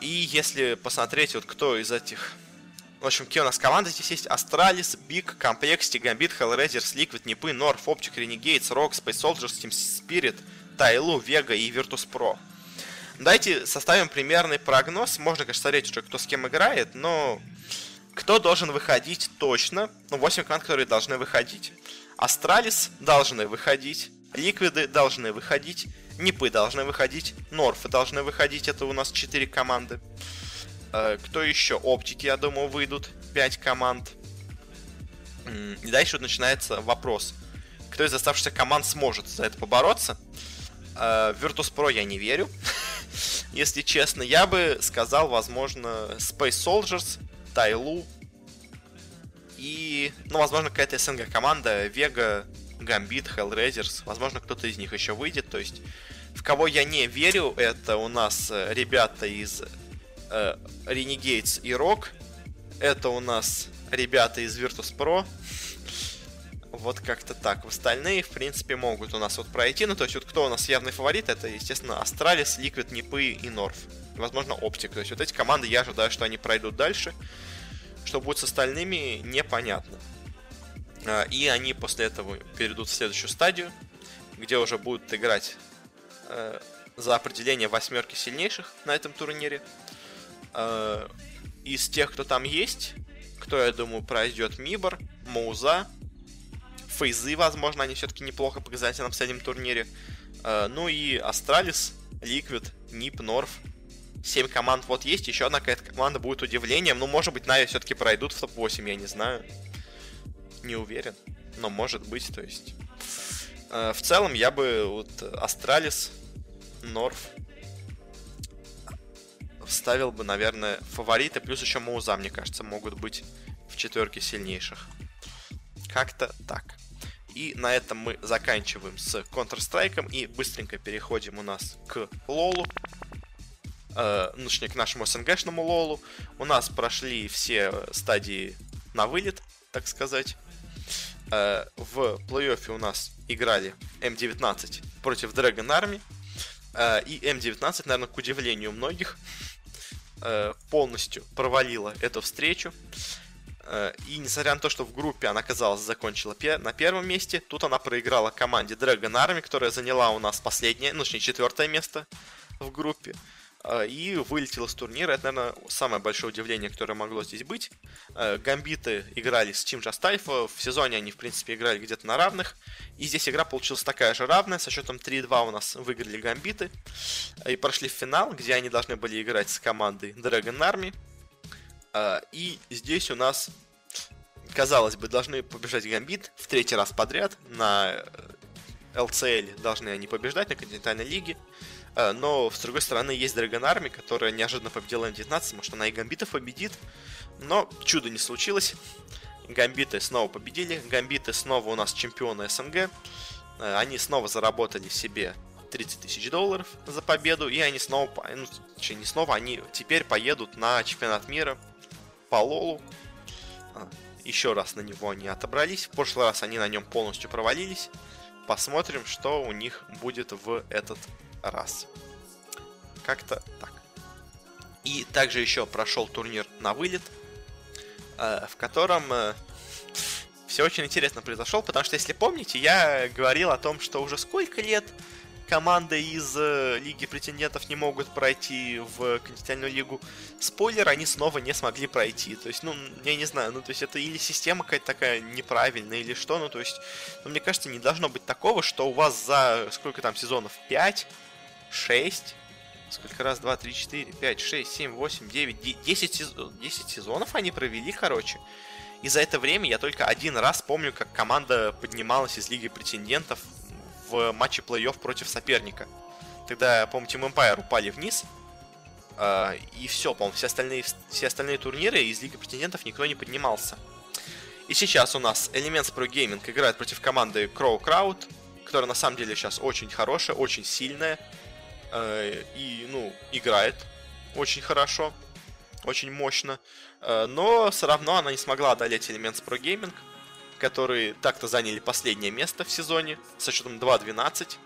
[SPEAKER 1] и если посмотреть, вот кто из этих... В общем, какие у нас команды здесь есть? Астралис, Биг, Complexity, Gambit, Hellraisers, Liquid, Нипы, North, Optic, Renegades, Rogue, Space Soldiers, Team Spirit, TyLoo, Vega и Virtus.pro. Давайте составим примерный прогноз. Можно, конечно, смотреть уже, кто с кем играет, но кто должен выходить точно? Ну, 8 команд, которые должны выходить. Астралис должны выходить. Ликвиды должны выходить. Нипы должны выходить. Норфы должны выходить. Это у нас 4 команды. Э, кто еще? Оптики, я думаю, выйдут. 5 команд. И дальше вот начинается вопрос. Кто из оставшихся команд сможет за это побороться? Э, Virtus.pro я не верю. Если честно, я бы сказал, возможно, Space Soldiers, Тайлу и, ну, возможно, какая-то СНГ команда, Вега, Gambit, Hellraisers, возможно, кто-то из них еще выйдет, то есть в кого я не верю, это у нас э, ребята из э, Renegades и Rogue, это у нас ребята из Virtus.pro, вот как-то так. В остальные, в принципе, могут у нас вот пройти. Ну, то есть, вот кто у нас явный фаворит, это, естественно, Астралис, Liquid, Нипы и North. Возможно, Optic. То есть, вот эти команды, я ожидаю, что они пройдут дальше. Что будет с остальными, непонятно. А, и они после этого перейдут в следующую стадию, где уже будут играть э, за определение восьмерки сильнейших на этом турнире. Э, из тех, кто там есть, кто, я думаю, пройдет MIBR, Мауза, Фейзы, возможно, они все-таки неплохо показали на последнем турнире. Э, ну и Астралис, Liquid, NiP, North. Семь команд вот есть, еще одна какая-то команда будет удивлением. Ну, может быть, Нави все-таки пройдут в топ-8, я не знаю. Не уверен, но может быть, то есть... Э, в целом, я бы вот Астралис, North вставил бы, наверное, фавориты, плюс еще Мауза, мне кажется, могут быть в четверке сильнейших. Как-то так. И на этом мы заканчиваем с Counter-Strike и быстренько переходим у нас к Лолу. Э, ну, точнее, к нашему СНГшному Лолу. У нас прошли все стадии на вылет, так сказать. Э, в плей-оффе у нас играли М19 против Dragon Army. Э, и М19, наверное, к удивлению многих, э, полностью провалила эту встречу. И несмотря на то, что в группе она, казалось, закончила на первом месте, тут она проиграла команде Dragon Army, которая заняла у нас последнее, ну, точнее, четвертое место в группе. Э, и вылетела с турнира. Это, наверное, самое большое удивление, которое могло здесь быть. Э, гамбиты играли с Just Alpha. В сезоне они, в принципе, играли где-то на равных. И здесь игра получилась такая же равная. Со счетом 3-2 у нас выиграли гамбиты. И прошли в финал, где они должны были играть с командой Dragon Army. А, и здесь у нас, казалось бы, должны побежать Гамбит в третий раз подряд. На LCL э, должны они побеждать на континентальной лиге. А, но, с другой стороны, есть Dragon Army, которая неожиданно победила М19. Может, она и Гамбитов победит. Но чудо не случилось. Гамбиты снова победили. Гамбиты снова у нас чемпионы СНГ. А, они снова заработали себе 30 тысяч долларов за победу. И они снова, ну, не снова, они теперь поедут на чемпионат мира по Лолу. А, еще раз на него они отобрались. В прошлый раз они на нем полностью провалились. Посмотрим, что у них будет в этот раз. Как-то так. И также еще прошел турнир на вылет, э, в котором э, все очень интересно произошел, потому что, если помните, я говорил о том, что уже сколько лет команды из э, Лиги претендентов не могут пройти в континентальную лигу. Спойлер, они снова не смогли пройти. То есть, ну, я не знаю, ну, то есть это или система какая-то такая неправильная, или что, ну, то есть, ну, мне кажется, не должно быть такого, что у вас за сколько там сезонов? 5, 6, сколько раз? 2, 3, 4, 5, 6, 7, 8, 9, 10, 10 сезонов они провели, короче. И за это время я только один раз помню, как команда поднималась из Лиги претендентов в матче плей-офф против соперника. Тогда, помню, Team Empire упали вниз, э, и все, по-моему, все остальные, все остальные турниры из Лиги претендентов никто не поднимался. И сейчас у нас Elements Pro Gaming играет против команды Crow Crowd, которая на самом деле сейчас очень хорошая, очень сильная, э, и, ну, играет очень хорошо, очень мощно. Э, но все равно она не смогла одолеть Elements Pro Gaming – которые так-то заняли последнее место в сезоне со счетом 2-12,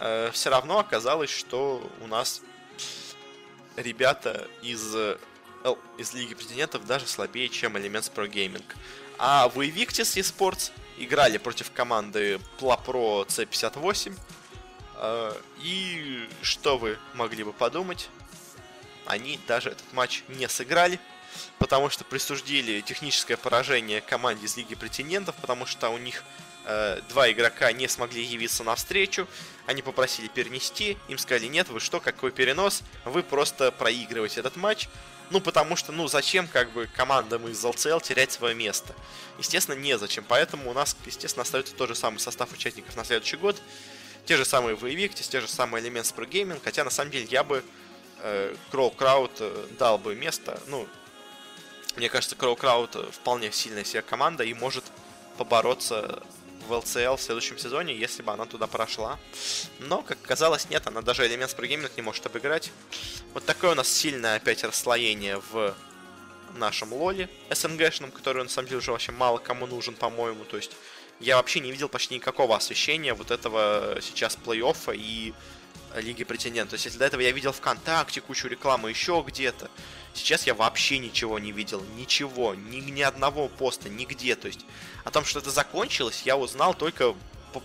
[SPEAKER 1] э, все равно оказалось, что у нас ребята из, из Лиги Претендентов даже слабее, чем Elements Pro Gaming. А в Invictus eSports играли против команды Plapro C58. Э, и что вы могли бы подумать? Они даже этот матч не сыграли потому что присуждили техническое поражение команде из Лиги Претендентов, потому что у них э, два игрока не смогли явиться на встречу, они попросили перенести, им сказали, нет, вы что, какой перенос, вы просто проигрываете этот матч, ну, потому что, ну, зачем, как бы, командам из LCL терять свое место? Естественно, незачем, поэтому у нас, естественно, остается тот же самый состав участников на следующий год, те же самые Воевиктис, те же самые элементы Pro Gaming, хотя, на самом деле, я бы э, Кроу Крауд э, дал бы место, ну, мне кажется, Кроу Крауд вполне сильная себе команда и может побороться в LCL в следующем сезоне, если бы она туда прошла. Но, как оказалось, нет, она даже элемент спрыгейминг не может обыграть. Вот такое у нас сильное опять расслоение в нашем лоле СНГшном, который на самом деле уже вообще мало кому нужен, по-моему. То есть я вообще не видел почти никакого освещения вот этого сейчас плей-оффа и Лиги Претендентов. То есть если до этого я видел ВКонтакте кучу рекламы еще где-то, Сейчас я вообще ничего не видел, ничего, ни, ни одного поста, нигде. То есть о том, что это закончилось, я узнал только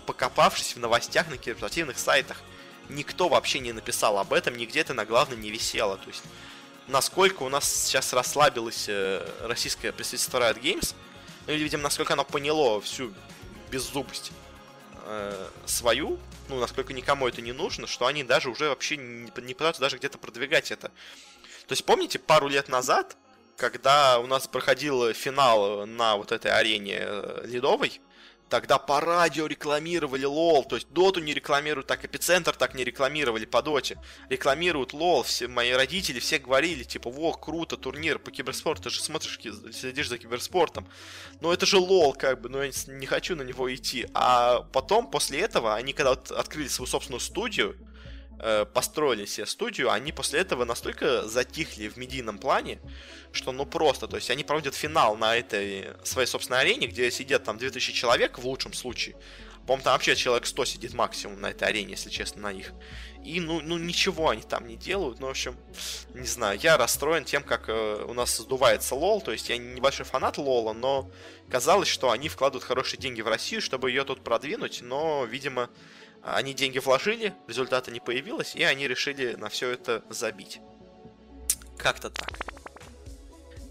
[SPEAKER 1] покопавшись в новостях на киберспортивных сайтах. Никто вообще не написал об этом, нигде это на главном не висело. То есть насколько у нас сейчас расслабилось э, российское представительство Riot Games, ну или, видимо, насколько оно поняло всю беззубость э, свою, ну, насколько никому это не нужно, что они даже уже вообще не, пытаются даже где-то продвигать это. То есть помните пару лет назад, когда у нас проходил финал на вот этой арене э, ледовой, тогда по радио рекламировали лол, то есть доту не рекламируют, так эпицентр так не рекламировали по доте, рекламируют лол, все мои родители все говорили, типа, во, круто, турнир по киберспорту, ты же смотришь, следишь за киберспортом, но это же лол, как бы, но я не хочу на него идти, а потом, после этого, они когда вот открыли свою собственную студию, Э, построили себе студию, они после этого настолько затихли в медийном плане, что ну просто, то есть они проводят финал на этой своей собственной арене, где сидят там 2000 человек в лучшем случае. По-моему, там вообще человек 100 сидит максимум на этой арене, если честно, на них. И, ну, ну ничего они там не делают. Ну, в общем, не знаю, я расстроен тем, как э, у нас сдувается лол. То есть я небольшой фанат лола, но казалось, что они вкладывают хорошие деньги в Россию, чтобы ее тут продвинуть. Но, видимо, они деньги вложили, результата не появилось, и они решили на все это забить. Как-то так.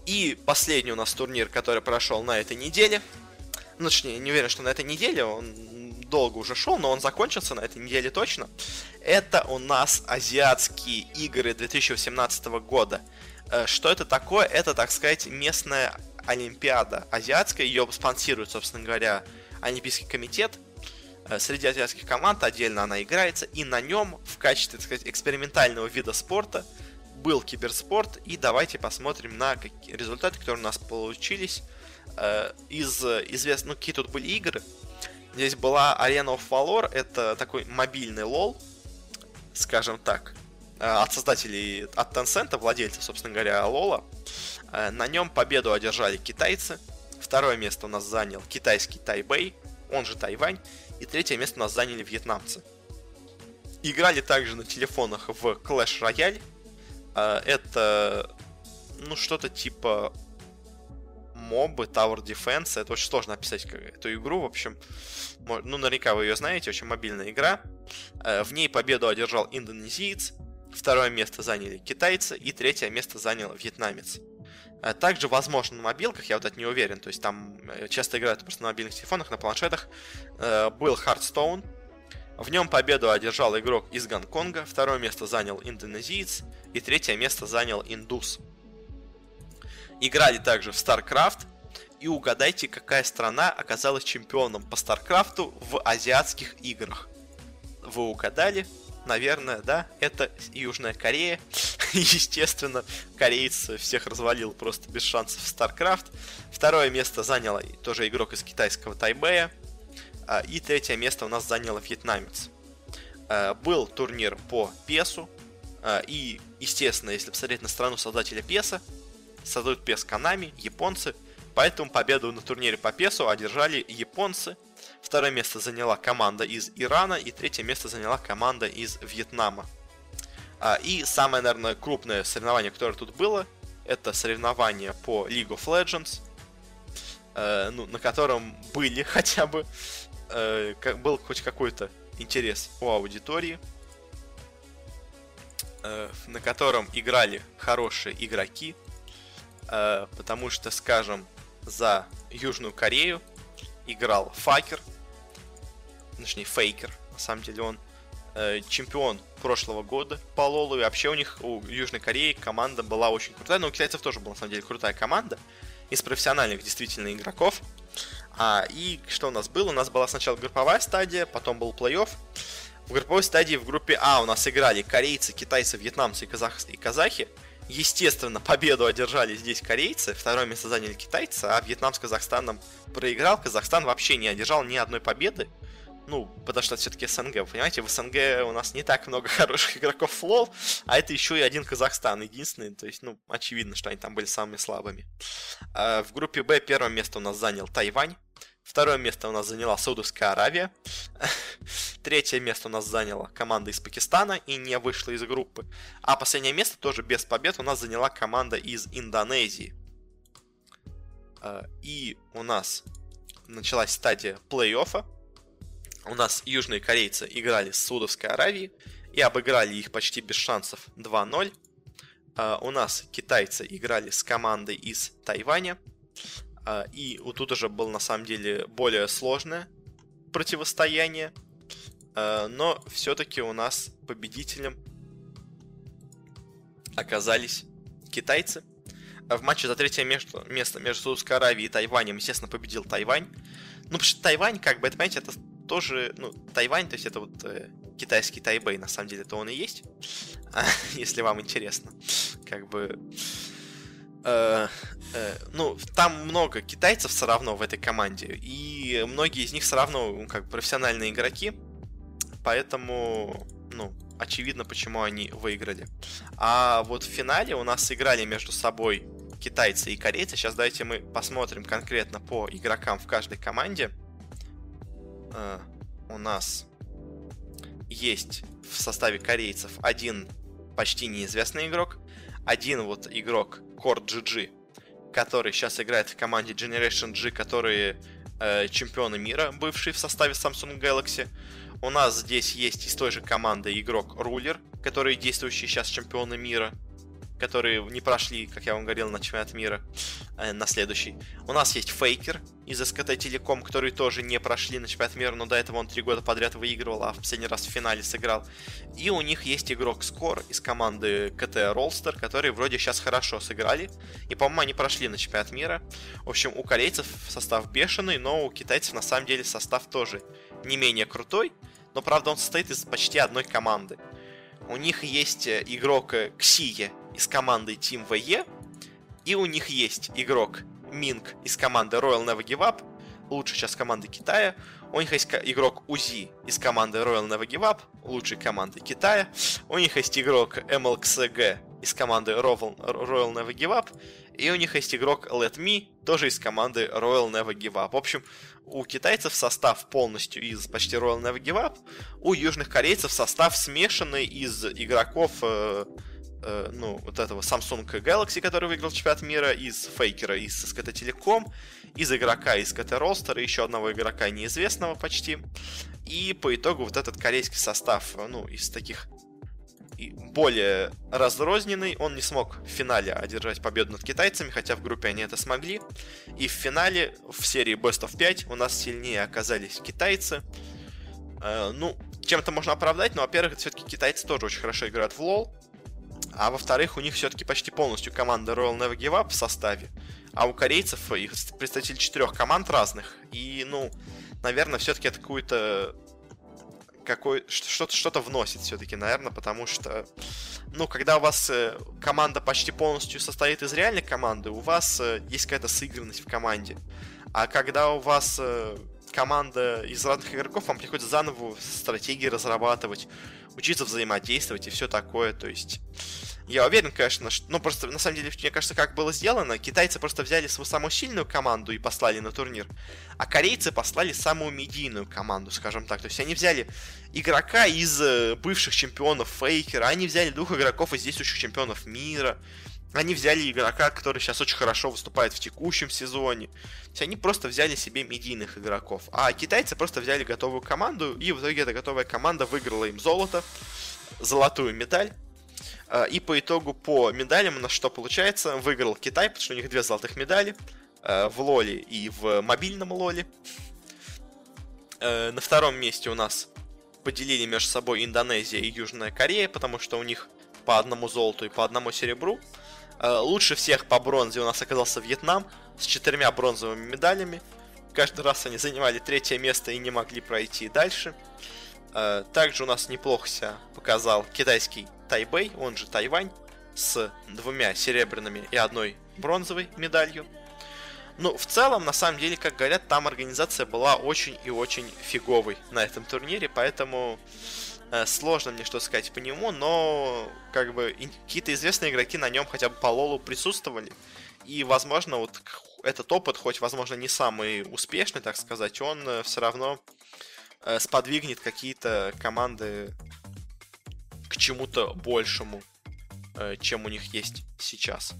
[SPEAKER 1] И последний у нас турнир, который прошел на этой неделе. Ну, точнее, не уверен, что на этой неделе, он долго уже шел, но он закончился на этой неделе точно. Это у нас азиатские игры 2018 года. Э, что это такое? Это, так сказать, местная Олимпиада азиатская. Ее спонсирует, собственно говоря, Олимпийский комитет. Э, среди азиатских команд отдельно она играется, и на нем в качестве, так сказать, экспериментального вида спорта был киберспорт, и давайте посмотрим на какие результаты, которые у нас получились э, из известных, ну какие тут были игры. Здесь была Arena of Valor, это такой мобильный лол, скажем так, э, от создателей, от Tencent, владельцев, собственно говоря, лола. На нем победу одержали китайцы. Второе место у нас занял китайский Тайбэй, он же Тайвань. И третье место у нас заняли вьетнамцы. Играли также на телефонах в Clash Royale. А, это, ну, что-то типа мобы, Tower Defense. Это очень сложно описать эту игру. В общем, ну, наверняка вы ее знаете. Очень мобильная игра. Э, в ней победу одержал индонезиец, второе место заняли китайцы и третье место занял вьетнамец. Э, также, возможно, на мобилках, я вот это не уверен, то есть там э, часто играют просто на мобильных телефонах, на планшетах, был Hearthstone. В нем победу одержал игрок из Гонконга, второе место занял индонезиец и третье место занял индус. Играли также в StarCraft, и угадайте, какая страна оказалась чемпионом по StarCraft в азиатских играх. Вы угадали? Наверное, да, это Южная Корея. Естественно, кореец всех развалил просто без шансов в StarCraft. Второе место занял тоже игрок из китайского Тайбэя. А, и третье место у нас занял вьетнамец. А, был турнир по песу. А, и, естественно, если посмотреть на страну создателя песа, создают пес Канами, японцы. Поэтому победу на турнире по песу одержали японцы – Второе место заняла команда из Ирана, и третье место заняла команда из Вьетнама. А, и самое, наверное, крупное соревнование, которое тут было, это соревнование по League of Legends, э, ну, на котором были хотя бы, э, был хоть какой-то интерес у аудитории, э, на котором играли хорошие игроки, потому что, скажем, за Южную Корею играл Факер, точнее Фейкер, на самом деле он э, чемпион прошлого года по Лолу, и вообще у них, у Южной Кореи команда была очень крутая, но у китайцев тоже была, на самом деле, крутая команда из профессиональных действительно игроков. А, и что у нас было? У нас была сначала групповая стадия, потом был плей-офф. В групповой стадии в группе А у нас играли корейцы, китайцы, вьетнамцы и, казах... и казахи. Естественно, победу одержали здесь корейцы, второе место заняли китайцы, а Вьетнам с Казахстаном проиграл. Казахстан вообще не одержал ни одной победы. Ну, потому что все-таки СНГ, понимаете, в СНГ у нас не так много хороших игроков в лол, а это еще и один Казахстан единственный, то есть, ну, очевидно, что они там были самыми слабыми. А в группе Б первое место у нас занял Тайвань, Второе место у нас заняла Саудовская Аравия. Третье место у нас заняла команда из Пакистана и не вышла из группы. А последнее место тоже без побед у нас заняла команда из Индонезии. А, и у нас началась стадия плей-оффа у нас южные корейцы играли с Саудовской Аравией и обыграли их почти без шансов 2-0. Uh, у нас китайцы играли с командой из Тайваня. Uh, и вот тут уже было на самом деле более сложное противостояние. Uh, но все-таки у нас победителем оказались китайцы. В матче за третье место, место между Саудовской Аравией и Тайванем, естественно, победил Тайвань. Ну, потому что Тайвань, как бы, это, понимаете, это тоже, ну, Тайвань, то есть это вот э, китайский Тайбэй, на самом деле, то он и есть, если вам интересно. Как бы... Э, э, ну, там много китайцев все равно в этой команде, и многие из них все равно, ну, как профессиональные игроки, поэтому, ну, очевидно, почему они выиграли. А вот в финале у нас сыграли между собой китайцы и корейцы. Сейчас давайте мы посмотрим конкретно по игрокам в каждой команде э, у нас есть в составе корейцев один почти неизвестный игрок, один вот игрок Core GG, который сейчас играет в команде Generation G, которые э, чемпионы мира, бывшие в составе Samsung Galaxy. У нас здесь есть из той же команды игрок Рулер, который действующий сейчас чемпионы мира которые не прошли, как я вам говорил, на чемпионат мира, э, на следующий. У нас есть Фейкер из СКТ Телеком, которые тоже не прошли на чемпионат мира, но до этого он три года подряд выигрывал, а в последний раз в финале сыграл. И у них есть игрок Скор из команды КТ Ролстер, которые вроде сейчас хорошо сыграли, и, по-моему, они прошли на чемпионат мира. В общем, у корейцев состав бешеный, но у китайцев на самом деле состав тоже не менее крутой, но, правда, он состоит из почти одной команды. У них есть э, игрок Ксие из команды Team VE, и у них есть игрок Минг из команды Royal Never Give Up, лучшая сейчас команды Китая. У них есть игрок Узи из команды Royal Never Give Up, лучшей команды Китая. У них есть игрок MLXG из команды Royal Never Give Up. И у них есть игрок Let Me, тоже из команды Royal Never Give Up. В общем, у китайцев состав полностью из почти Royal Never Give Up. У южных корейцев состав смешанный из игроков э, ну, вот этого Samsung Galaxy, который выиграл чемпионат мира, из Фейкера, из SKT Telecom, из игрока из КТ Ростера, еще одного игрока неизвестного почти. И по итогу вот этот корейский состав, ну, из таких более разрозненный, он не смог в финале одержать победу над китайцами, хотя в группе они это смогли. И в финале, в серии Best of 5, у нас сильнее оказались китайцы. Э, ну, чем-то можно оправдать, но, во-первых, все-таки китайцы тоже очень хорошо играют в лол. А во-вторых, у них все-таки почти полностью команда Royal Never Give Up в составе. А у корейцев их представитель четырех команд разных. И, ну, наверное, все-таки это какую-то какой что-то что-то вносит все-таки, наверное, потому что, ну, когда у вас э, команда почти полностью состоит из реальной команды, у вас э, есть какая-то сыгранность в команде. А когда у вас э, команда из разных игроков, вам приходится заново стратегии разрабатывать, учиться взаимодействовать и все такое. То есть, я уверен, конечно, что... Ну, просто, на самом деле, мне кажется, как было сделано, китайцы просто взяли свою самую сильную команду и послали на турнир, а корейцы послали самую медийную команду, скажем так. То есть, они взяли игрока из э, бывших чемпионов Фейкера, они взяли двух игроков из действующих чемпионов мира, они взяли игрока, который сейчас очень хорошо выступает в текущем сезоне. То есть они просто взяли себе медийных игроков. А китайцы просто взяли готовую команду, и в итоге эта готовая команда выиграла им золото, золотую медаль. А, и по итогу по медалям у нас что получается? Выиграл Китай, потому что у них две золотых медали а, в лоле и в мобильном лоле. А, на втором месте у нас поделили между собой Индонезия и Южная Корея, потому что у них по одному золоту и по одному серебру. Э, лучше всех по бронзе у нас оказался Вьетнам с четырьмя бронзовыми медалями. Каждый раз они занимали третье место и не могли пройти дальше. Э, также у нас неплохо себя показал китайский Тайбэй, он же Тайвань, с двумя серебряными и одной бронзовой медалью. Ну, в целом, на самом деле, как говорят, там организация была очень и очень фиговой на этом турнире, поэтому сложно мне что сказать по нему, но как бы какие-то известные игроки на нем хотя бы по лолу присутствовали. И, возможно, вот этот опыт, хоть, возможно, не самый успешный, так сказать, он э, все равно э, сподвигнет какие-то команды к чему-то большему, чем у них есть сейчас.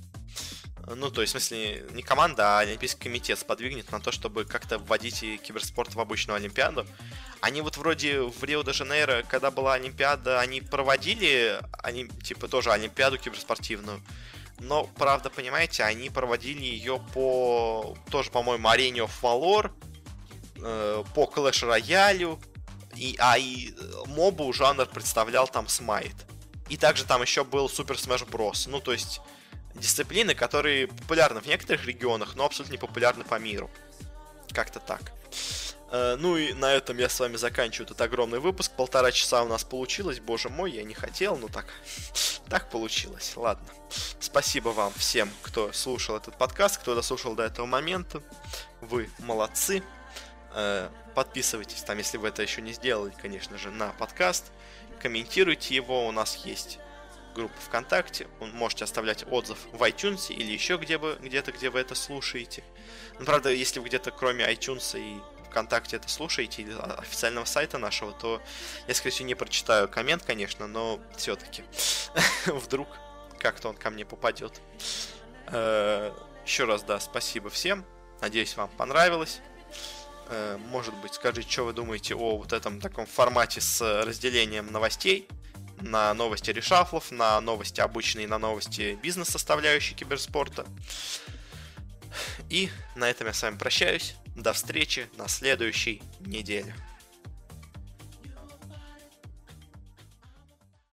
[SPEAKER 1] Ну, то есть, в смысле, не команда, а Олимпийский комитет сподвигнет на то, чтобы как-то вводить киберспорт в обычную Олимпиаду. Они вот вроде в Рио-де-Жанейро, когда была Олимпиада, они проводили, они, типа, тоже Олимпиаду киберспортивную. Но, правда, понимаете, они проводили ее по, тоже, по-моему, арене of Valor, э, по Clash Royale, и, а и мобу жанр представлял там Смайт. И также там еще был Super Smash Bros. Ну, то есть, дисциплины, которые популярны в некоторых регионах, но абсолютно не популярны по миру. Как-то так. Э, ну и на этом я с вами заканчиваю этот огромный выпуск. Полтора часа у нас получилось. Боже мой, я не хотел, но так, так получилось. Ладно. Спасибо вам всем, кто слушал этот подкаст, кто дослушал до этого момента. Вы молодцы. Э, подписывайтесь там, если вы это еще не сделали, конечно же, на подкаст. Комментируйте его. У нас есть группа ВКонтакте. Вы можете оставлять отзыв в iTunes или еще где бы, где-то, где вы это слушаете. Ну, правда, если вы где-то кроме iTunes и ВКонтакте это слушаете, или официального сайта нашего, то я, скорее всего, не прочитаю коммент, конечно, но все-таки вдруг как-то он ко мне попадет. Э, Еще раз, да, спасибо всем. Надеюсь, вам понравилось. Э, может быть, скажите, что вы думаете о вот этом таком формате с разделением новостей на новости решафлов, на новости обычные, на новости бизнес-составляющей киберспорта. И на этом я с вами прощаюсь. До встречи на следующей неделе.